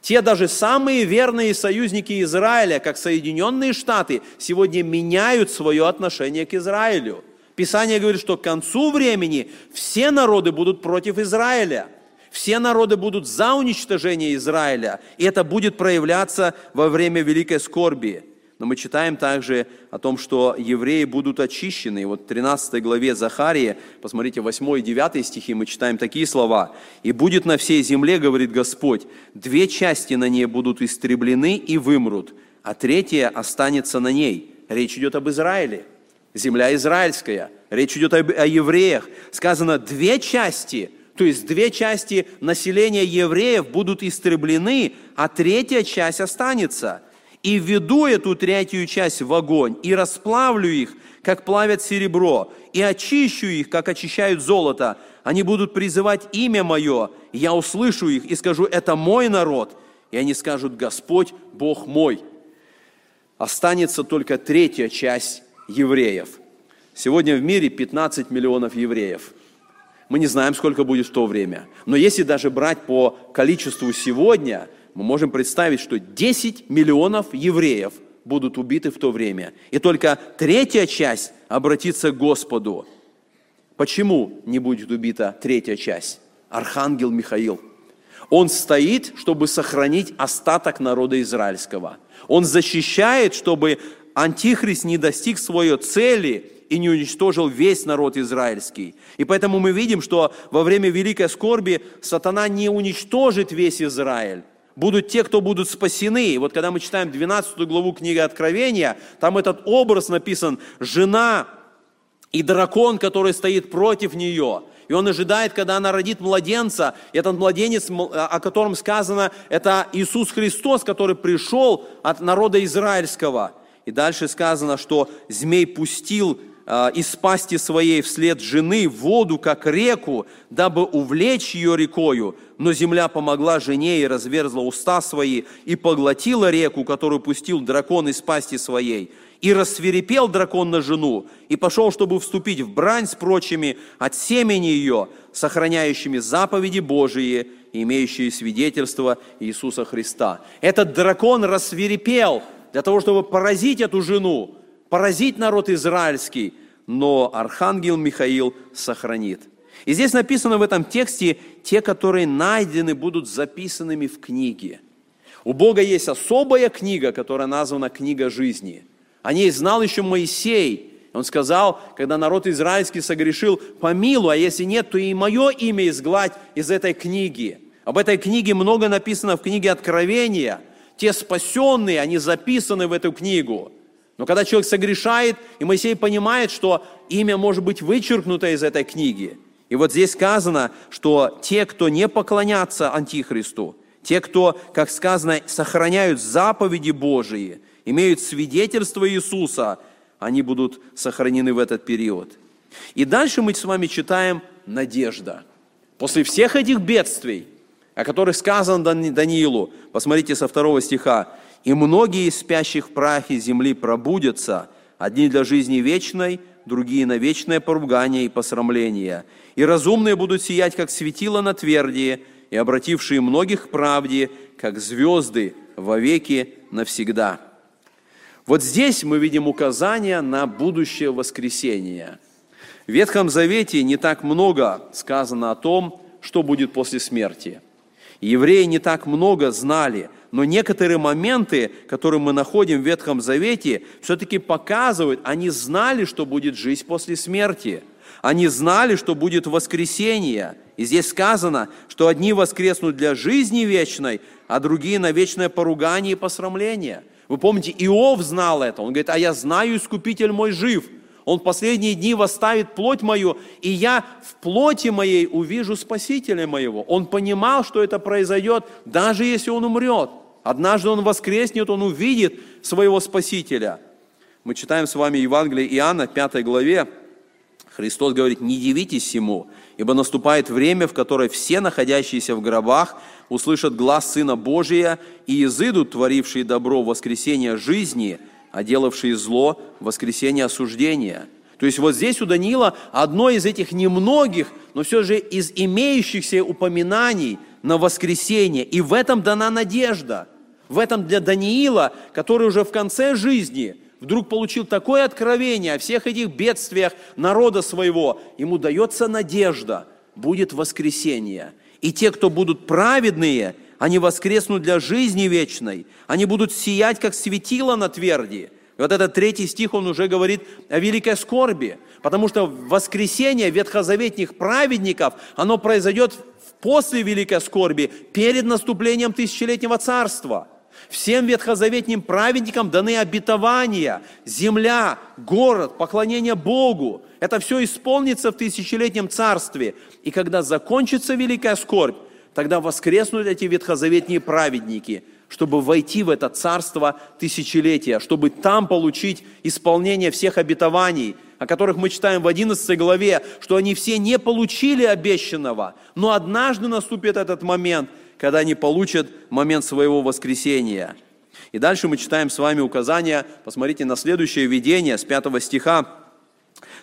те даже самые верные союзники Израиля, как Соединенные Штаты, сегодня меняют свое отношение к Израилю. Писание говорит, что к концу времени все народы будут против Израиля. Все народы будут за уничтожение Израиля. И это будет проявляться во время великой скорби. Но мы читаем также о том, что евреи будут очищены. Вот в 13 главе Захарии, посмотрите, 8 и 9 стихи, мы читаем такие слова. «И будет на всей земле, говорит Господь, две части на ней будут истреблены и вымрут, а третья останется на ней». Речь идет об Израиле. Земля израильская. Речь идет о евреях. Сказано, две части – то есть две части населения евреев будут истреблены, а третья часть останется и введу эту третью часть в огонь, и расплавлю их, как плавят серебро, и очищу их, как очищают золото. Они будут призывать имя мое, я услышу их и скажу, это мой народ. И они скажут, Господь, Бог мой. Останется только третья часть евреев. Сегодня в мире 15 миллионов евреев. Мы не знаем, сколько будет в то время. Но если даже брать по количеству сегодня – мы можем представить, что 10 миллионов евреев будут убиты в то время. И только третья часть обратится к Господу. Почему не будет убита третья часть? Архангел Михаил. Он стоит, чтобы сохранить остаток народа израильского. Он защищает, чтобы Антихрист не достиг своей цели и не уничтожил весь народ израильский. И поэтому мы видим, что во время великой скорби сатана не уничтожит весь Израиль, будут те, кто будут спасены. И вот когда мы читаем 12 главу книги Откровения, там этот образ написан «жена и дракон, который стоит против нее». И он ожидает, когда она родит младенца. И этот младенец, о котором сказано, это Иисус Христос, который пришел от народа израильского. И дальше сказано, что змей пустил из пасти своей вслед жены воду, как реку, дабы увлечь ее рекою. Но земля помогла жене и разверзла уста свои, и поглотила реку, которую пустил дракон из пасти своей. И рассверепел дракон на жену, и пошел, чтобы вступить в брань с прочими от семени ее, сохраняющими заповеди Божии, имеющие свидетельство Иисуса Христа. Этот дракон рассверепел для того, чтобы поразить эту жену, поразить народ израильский, но архангел Михаил сохранит. И здесь написано в этом тексте, те, которые найдены, будут записанными в книге. У Бога есть особая книга, которая названа «Книга жизни». О ней знал еще Моисей. Он сказал, когда народ израильский согрешил, помилуй, а если нет, то и мое имя изгладь из этой книги. Об этой книге много написано в книге Откровения. Те спасенные, они записаны в эту книгу. Но когда человек согрешает, и Моисей понимает, что имя может быть вычеркнуто из этой книги. И вот здесь сказано, что те, кто не поклонятся Антихристу, те, кто, как сказано, сохраняют заповеди Божии, имеют свидетельство Иисуса, они будут сохранены в этот период. И дальше мы с вами читаем надежда. После всех этих бедствий, о которых сказано Даниилу, посмотрите со второго стиха, и многие из спящих в прахе земли пробудятся, одни для жизни вечной, другие на вечное поругание и посрамление. И разумные будут сиять, как светило на тверди, и обратившие многих к правде, как звезды вовеки навсегда». Вот здесь мы видим указание на будущее воскресение. В Ветхом Завете не так много сказано о том, что будет после смерти. Евреи не так много знали – Но некоторые моменты, которые мы находим в Ветхом Завете, все-таки показывают, они знали, что будет жизнь после смерти. Они знали, что будет воскресение. И здесь сказано, что одни воскреснут для жизни вечной, а другие на вечное поругание и посрамление. Вы помните, Иов знал это. Он говорит, а я знаю, Искупитель мой жив. Он в последние дни восставит плоть мою, и я в плоти моей увижу Спасителя моего. Он понимал, что это произойдет, даже если он умрет. Однажды он воскреснет, он увидит своего Спасителя. Мы читаем с вами Евангелие Иоанна, 5 главе. Христос говорит, не дивитесь ему, ибо наступает время, в которое все находящиеся в гробах услышат глаз Сына Божия и изыдут, творившие добро в воскресение жизни, а делавшие зло воскресение осуждения. То есть вот здесь у Даниила одно из этих немногих, но все же из имеющихся упоминаний на воскресение. И в этом дана надежда. В этом для Даниила, который уже в конце жизни вдруг получил такое откровение о всех этих бедствиях народа своего, ему дается надежда, будет воскресение. И те, кто будут праведные, они воскреснут для жизни вечной, они будут сиять, как светило на тверди. И вот этот третий стих, он уже говорит о великой скорби, потому что воскресение ветхозаветных праведников, оно произойдет после великой скорби, перед наступлением тысячелетнего царства – Всем ветхозаветным праведникам даны обетования, земля, город, поклонение Богу. Это все исполнится в тысячелетнем царстве. И когда закончится великая скорбь, тогда воскреснут эти ветхозаветные праведники, чтобы войти в это царство тысячелетия, чтобы там получить исполнение всех обетований, о которых мы читаем в 11 главе, что они все не получили обещанного, но однажды наступит этот момент – когда они получат момент своего воскресения. И дальше мы читаем с вами указания, посмотрите на следующее видение с 5 стиха.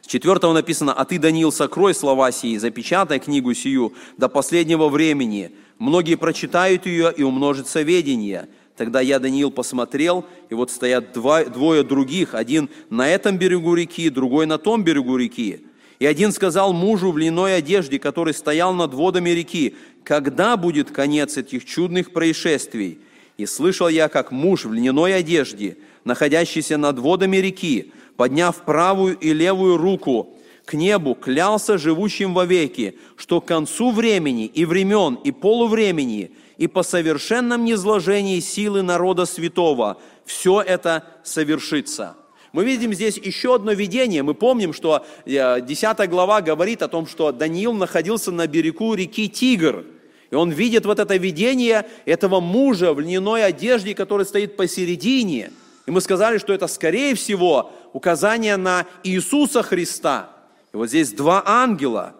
С 4 написано, «А ты, Даниил, сокрой слова сии, запечатай книгу сию до последнего времени. Многие прочитают ее, и умножится ведение». Тогда я, Даниил, посмотрел, и вот стоят два, двое других, один на этом берегу реки, другой на том берегу реки. И один сказал мужу в льняной одежде, который стоял над водами реки, когда будет конец этих чудных происшествий? И слышал я, как муж в льняной одежде, находящийся над водами реки, подняв правую и левую руку к небу, клялся живущим вовеки, что к концу времени и времен и полувремени и по совершенном низложении силы народа святого все это совершится. Мы видим здесь еще одно видение. Мы помним, что 10 э, глава говорит о том, что Даниил находился на берегу реки Тигр – и он видит вот это видение этого мужа в льняной одежде, который стоит посередине. И мы сказали, что это, скорее всего, указание на Иисуса Христа. И вот здесь два ангела,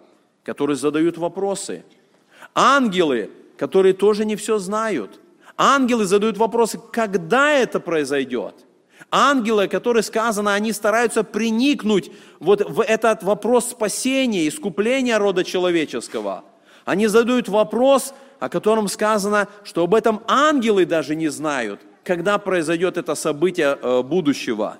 которые задают вопросы. Ангелы, которые тоже не все знают. Ангелы задают вопросы, когда это произойдет. Ангелы, которые сказано, они стараются приникнуть вот в этот вопрос спасения, искупления рода человеческого – они задают вопрос, о котором сказано, что об этом ангелы даже не знают, когда произойдет это событие э, будущего.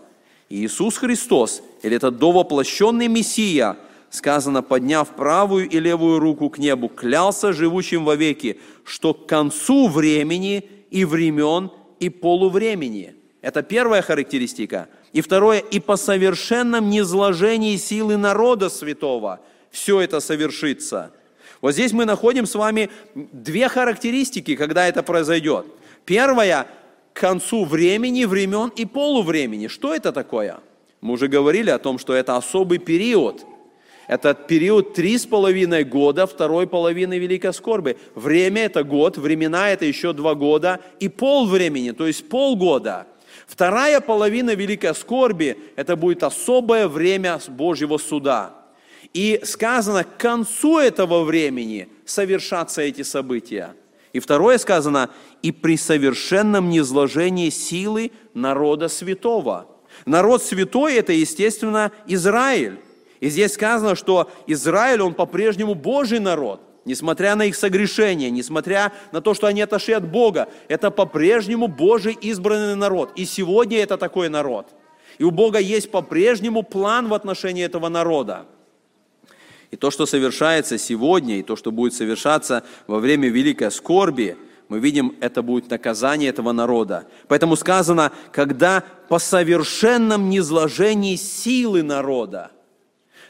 Иисус Христос, или этот довоплощенный Мессия, сказано, подняв правую и левую руку к небу, клялся живущим вовеки, что к концу времени и времен и полувремени. Это первая характеристика. И второе, и по совершенном низложении силы народа святого все это совершится – вот здесь мы находим с вами две характеристики, когда это произойдет. Первая – к концу времени, времен и полувремени. Что это такое? Мы уже говорили о том, что это особый период. Это период три с половиной года второй половины Великой Скорби. Время – это год, времена – это еще два года и пол времени, то есть полгода. Вторая половина Великой Скорби – это будет особое время Божьего суда – и сказано, к концу этого времени совершатся эти события. И второе сказано, и при совершенном низложении силы народа святого. Народ святой – это, естественно, Израиль. И здесь сказано, что Израиль, он по-прежнему Божий народ. Несмотря на их согрешение, несмотря на то, что они отошли от Бога, это по-прежнему Божий избранный народ. И сегодня это такой народ. И у Бога есть по-прежнему план в отношении этого народа. И то, что совершается сегодня, и то, что будет совершаться во время великой скорби, мы видим, это будет наказание этого народа. Поэтому сказано, когда по совершенном низложении силы народа,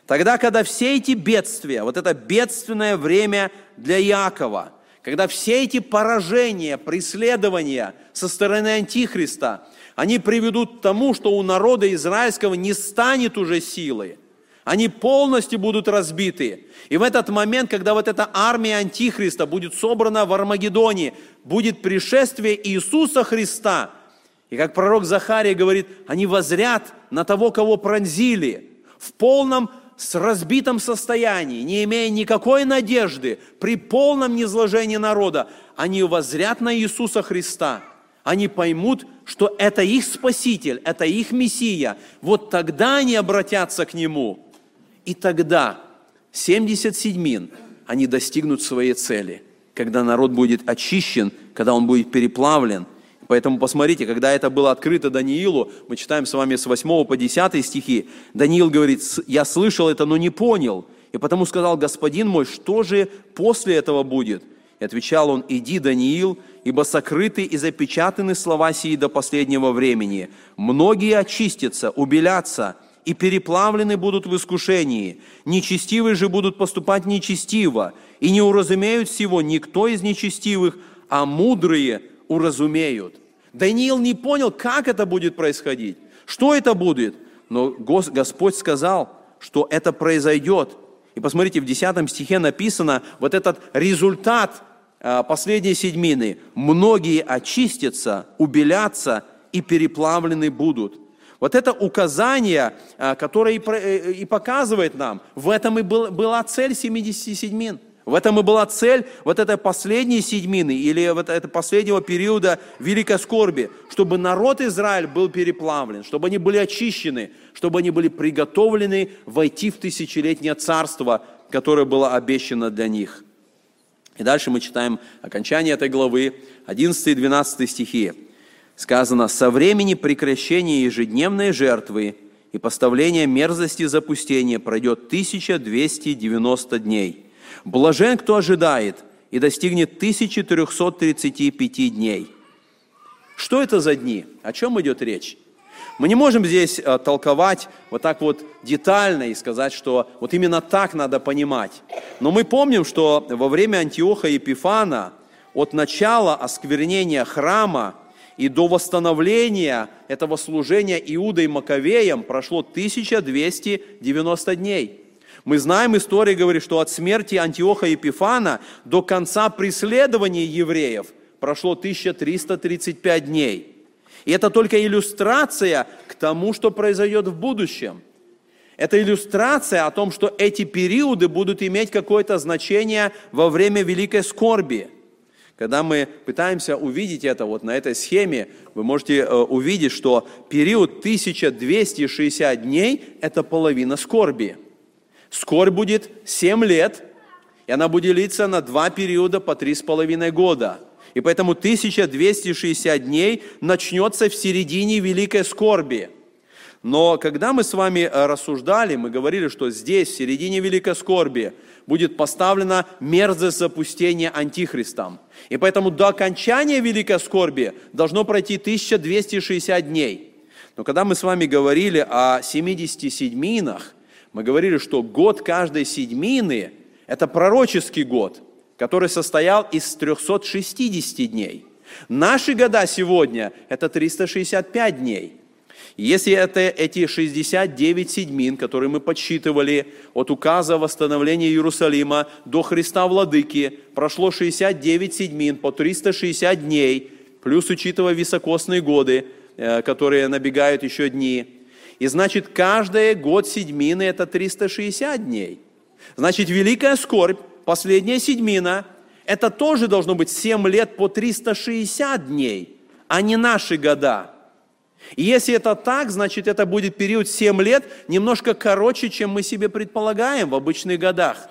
тогда, когда все эти бедствия, вот это бедственное время для Якова, когда все эти поражения, преследования со стороны Антихриста, они приведут к тому, что у народа израильского не станет уже силы – они полностью будут разбиты. И в этот момент, когда вот эта армия Антихриста будет собрана в Армагеддоне, будет пришествие Иисуса Христа. И как пророк Захария говорит, они возрят на того, кого пронзили, в полном с разбитом состоянии, не имея никакой надежды, при полном низложении народа, они возрят на Иисуса Христа. Они поймут, что это их Спаситель, это их Мессия. Вот тогда они обратятся к Нему – и тогда 70 седьмин они достигнут своей цели, когда народ будет очищен, когда он будет переплавлен. Поэтому посмотрите, когда это было открыто Даниилу, мы читаем с вами с 8 по 10 стихи, Даниил говорит, «Я слышал это, но не понял, и потому сказал, господин мой, что же после этого будет?» И отвечал он, «Иди, Даниил, ибо сокрыты и запечатаны слова сии до последнего времени. Многие очистятся, убелятся, и переплавлены будут в искушении. Нечестивые же будут поступать нечестиво, и не уразумеют всего никто из нечестивых, а мудрые уразумеют. Даниил не понял, как это будет происходить, что это будет, но Господь сказал, что это произойдет. И посмотрите, в 10 стихе написано вот этот результат а, последней седьмины. Многие очистятся, убелятся и переплавлены будут. Вот это указание, а, которое э, и показывает нам, в этом и была цель 70 седьмин. В этом и была цель вот этой последней седьмины или вот этого последнего периода великой скорби, чтобы народ Израиль был переплавлен, чтобы они были очищены, чтобы они были приготовлены войти в тысячелетнее царство, которое было обещано для них. И дальше мы читаем окончание этой главы, 11 и 12 стихи сказано, со времени прекращения ежедневной жертвы и поставления мерзости запустения пройдет 1290 дней. Блажен, кто ожидает, и достигнет 1335 дней. Что это за дни? О чем идет речь? Мы не можем здесь э, толковать вот так вот детально и сказать, что вот именно так надо понимать. Но мы помним, что во время Антиоха Епифана от начала осквернения храма и до восстановления этого служения Иудой Маковеем прошло 1290 дней. Мы знаем, история говорит, что от смерти Антиоха Епифана до конца преследования евреев прошло 1335 дней. И это только иллюстрация к тому, что произойдет в будущем. Это иллюстрация о том, что эти периоды будут иметь какое-то значение во время великой скорби – когда мы пытаемся увидеть это вот на этой схеме, вы можете э, увидеть, что период 1260 дней – это половина скорби. Скорбь будет 7 лет, и она будет длиться на два периода по 3,5 года. И поэтому 1260 дней начнется в середине великой скорби – но когда мы с вами э, рассуждали, мы говорили, что здесь, в середине Великой Скорби, будет поставлена мерзость запустения Антихристом. И поэтому до окончания Великой Скорби должно пройти 1260 дней. Но когда мы с вами говорили о 70 седьминах, мы говорили, что год каждой седьмины – это пророческий год, который состоял из 360 дней. Наши года сегодня – это 365 дней – если это эти 69 седьмин, которые мы подсчитывали от указа восстановления Иерусалима до Христа Владыки, прошло 69 седьмин по 360 дней, плюс учитывая високосные годы, э, которые набегают еще дни. И значит, каждый год седьмины – это 360 дней. Значит, великая скорбь, последняя седьмина, это тоже должно быть 7 лет по 360 дней, а не наши года – и если это так, значит это будет период 7 лет, немножко короче, чем мы себе предполагаем в обычных годах.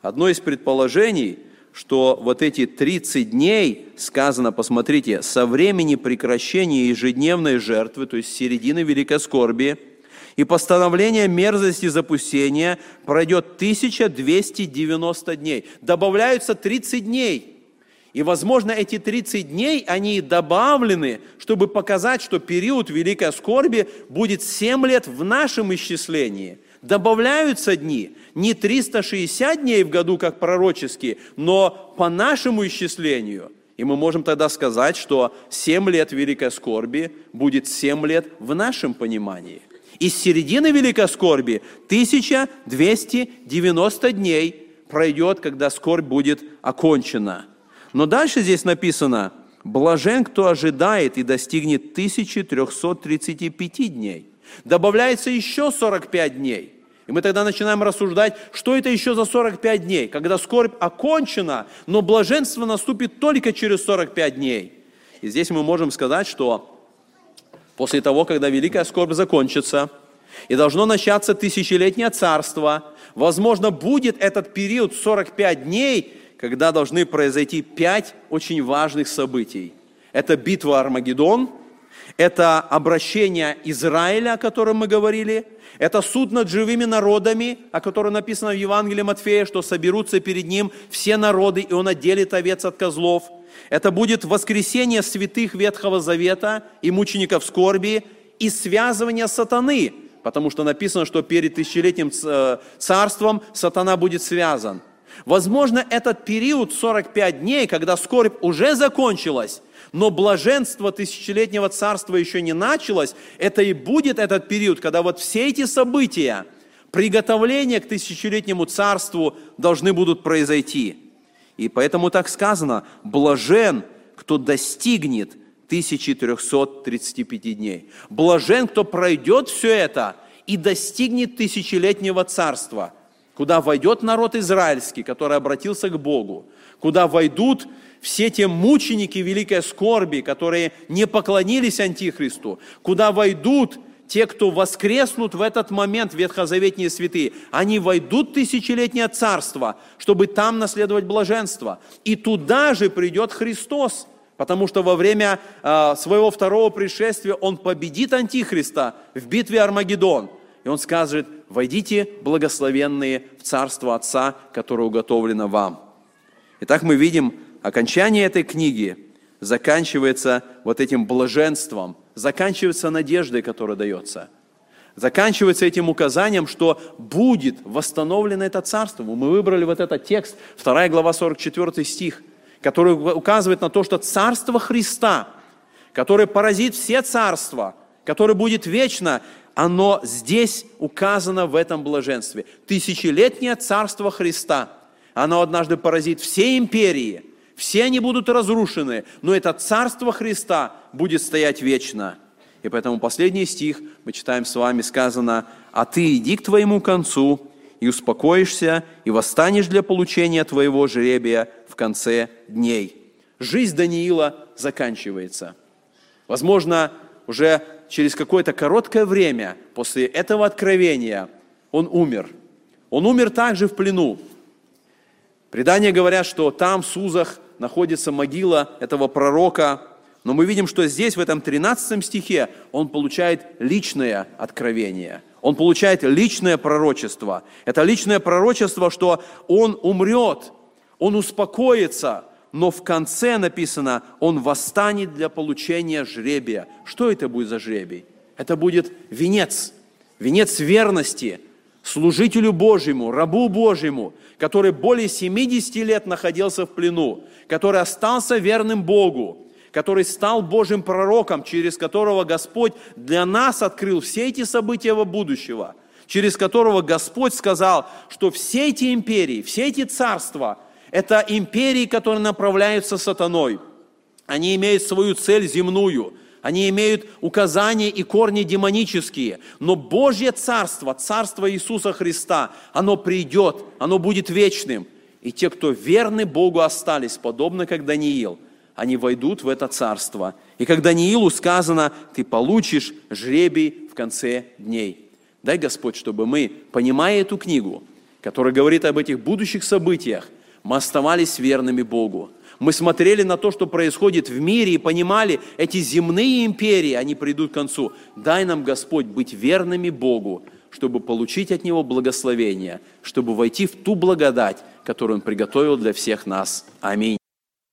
Одно из предположений, что вот эти 30 дней, сказано, посмотрите, со времени прекращения ежедневной жертвы, то есть середины Великой Скорби, и постановления мерзости запустения пройдет 1290 дней. Добавляются 30 дней – и возможно, эти 30 дней, они добавлены, чтобы показать, что период великой скорби будет 7 лет в нашем исчислении. Добавляются дни, не 360 дней в году, как пророческие, но по нашему исчислению. И мы можем тогда сказать, что 7 лет великой скорби будет 7 лет в нашем понимании. Из середины великой скорби 1290 дней пройдет, когда скорбь будет окончена – но дальше здесь написано, блажен, кто ожидает и достигнет 1335 дней. Добавляется еще 45 дней. И мы тогда начинаем рассуждать, что это еще за 45 дней, когда скорбь окончена, но блаженство наступит только через 45 дней. И здесь мы можем сказать, что после того, когда великая скорбь закончится, и должно начаться тысячелетнее царство, возможно, будет этот период 45 дней, когда должны произойти пять очень важных событий. Это битва Армагеддон, это обращение Израиля, о котором мы говорили, это суд над живыми народами, о котором написано в Евангелии Матфея, что соберутся перед ним все народы, и он отделит овец от козлов. Это будет воскресение святых Ветхого Завета и мучеников скорби, и связывание сатаны, потому что написано, что перед тысячелетним э, царством сатана будет связан. Возможно, этот период 45 дней, когда скорбь уже закончилась, но блаженство тысячелетнего царства еще не началось, это и будет этот период, когда вот все эти события, приготовления к тысячелетнему царству должны будут произойти. И поэтому так сказано, блажен, кто достигнет 1335 дней. Блажен, кто пройдет все это и достигнет тысячелетнего царства – куда войдет народ израильский, который обратился к Богу, куда войдут все те мученики великой скорби, которые не поклонились Антихристу, куда войдут те, кто воскреснут в этот момент, ветхозаветные святые, они войдут в тысячелетнее царство, чтобы там наследовать блаженство. И туда же придет Христос, потому что во время э, своего второго пришествия Он победит Антихриста в битве Армагеддон. И Он скажет, войдите, благословенные, в Царство Отца, которое уготовлено вам. Итак, мы видим, окончание этой книги заканчивается вот этим блаженством, заканчивается надеждой, которая дается. Заканчивается этим указанием, что будет восстановлено это царство. Мы выбрали вот этот текст, 2 глава 44 стих, который указывает на то, что царство Христа, которое поразит все царства, которое будет вечно, оно здесь указано в этом блаженстве. Тысячелетнее царство Христа, оно однажды поразит все империи, все они будут разрушены, но это царство Христа будет стоять вечно. И поэтому последний стих мы читаем с вами, сказано, «А ты иди к твоему концу, и успокоишься, и восстанешь для получения твоего жребия в конце дней». Жизнь Даниила заканчивается. Возможно, уже через какое-то короткое время после этого откровения он умер. Он умер также в плену. Предания говорят, что там, в Сузах, находится могила этого пророка. Но мы видим, что здесь, в этом 13 стихе, он получает личное откровение. Он получает личное пророчество. Это личное пророчество, что он умрет, он успокоится, но в конце написано, он восстанет для получения жребия. Что это будет за жребий? Это будет венец, венец верности служителю Божьему, рабу Божьему, который более 70 лет находился в плену, который остался верным Богу, который стал Божьим пророком, через которого Господь для нас открыл все эти события во будущего, через которого Господь сказал, что все эти империи, все эти царства – это империи, которые направляются сатаной. Они имеют свою цель земную. Они имеют указания и корни демонические. Но Божье Царство, Царство Иисуса Христа, оно придет, оно будет вечным. И те, кто верны Богу остались, подобно как Даниил, они войдут в это царство. И как Даниилу сказано, ты получишь жребий в конце дней. Дай Господь, чтобы мы, понимая эту книгу, которая говорит об этих будущих событиях, мы оставались верными Богу. Мы смотрели на то, что происходит в мире и понимали, эти земные империи, они придут к концу. Дай нам, Господь, быть верными Богу, чтобы получить от Него благословение, чтобы войти в ту благодать, которую Он приготовил для всех нас. Аминь.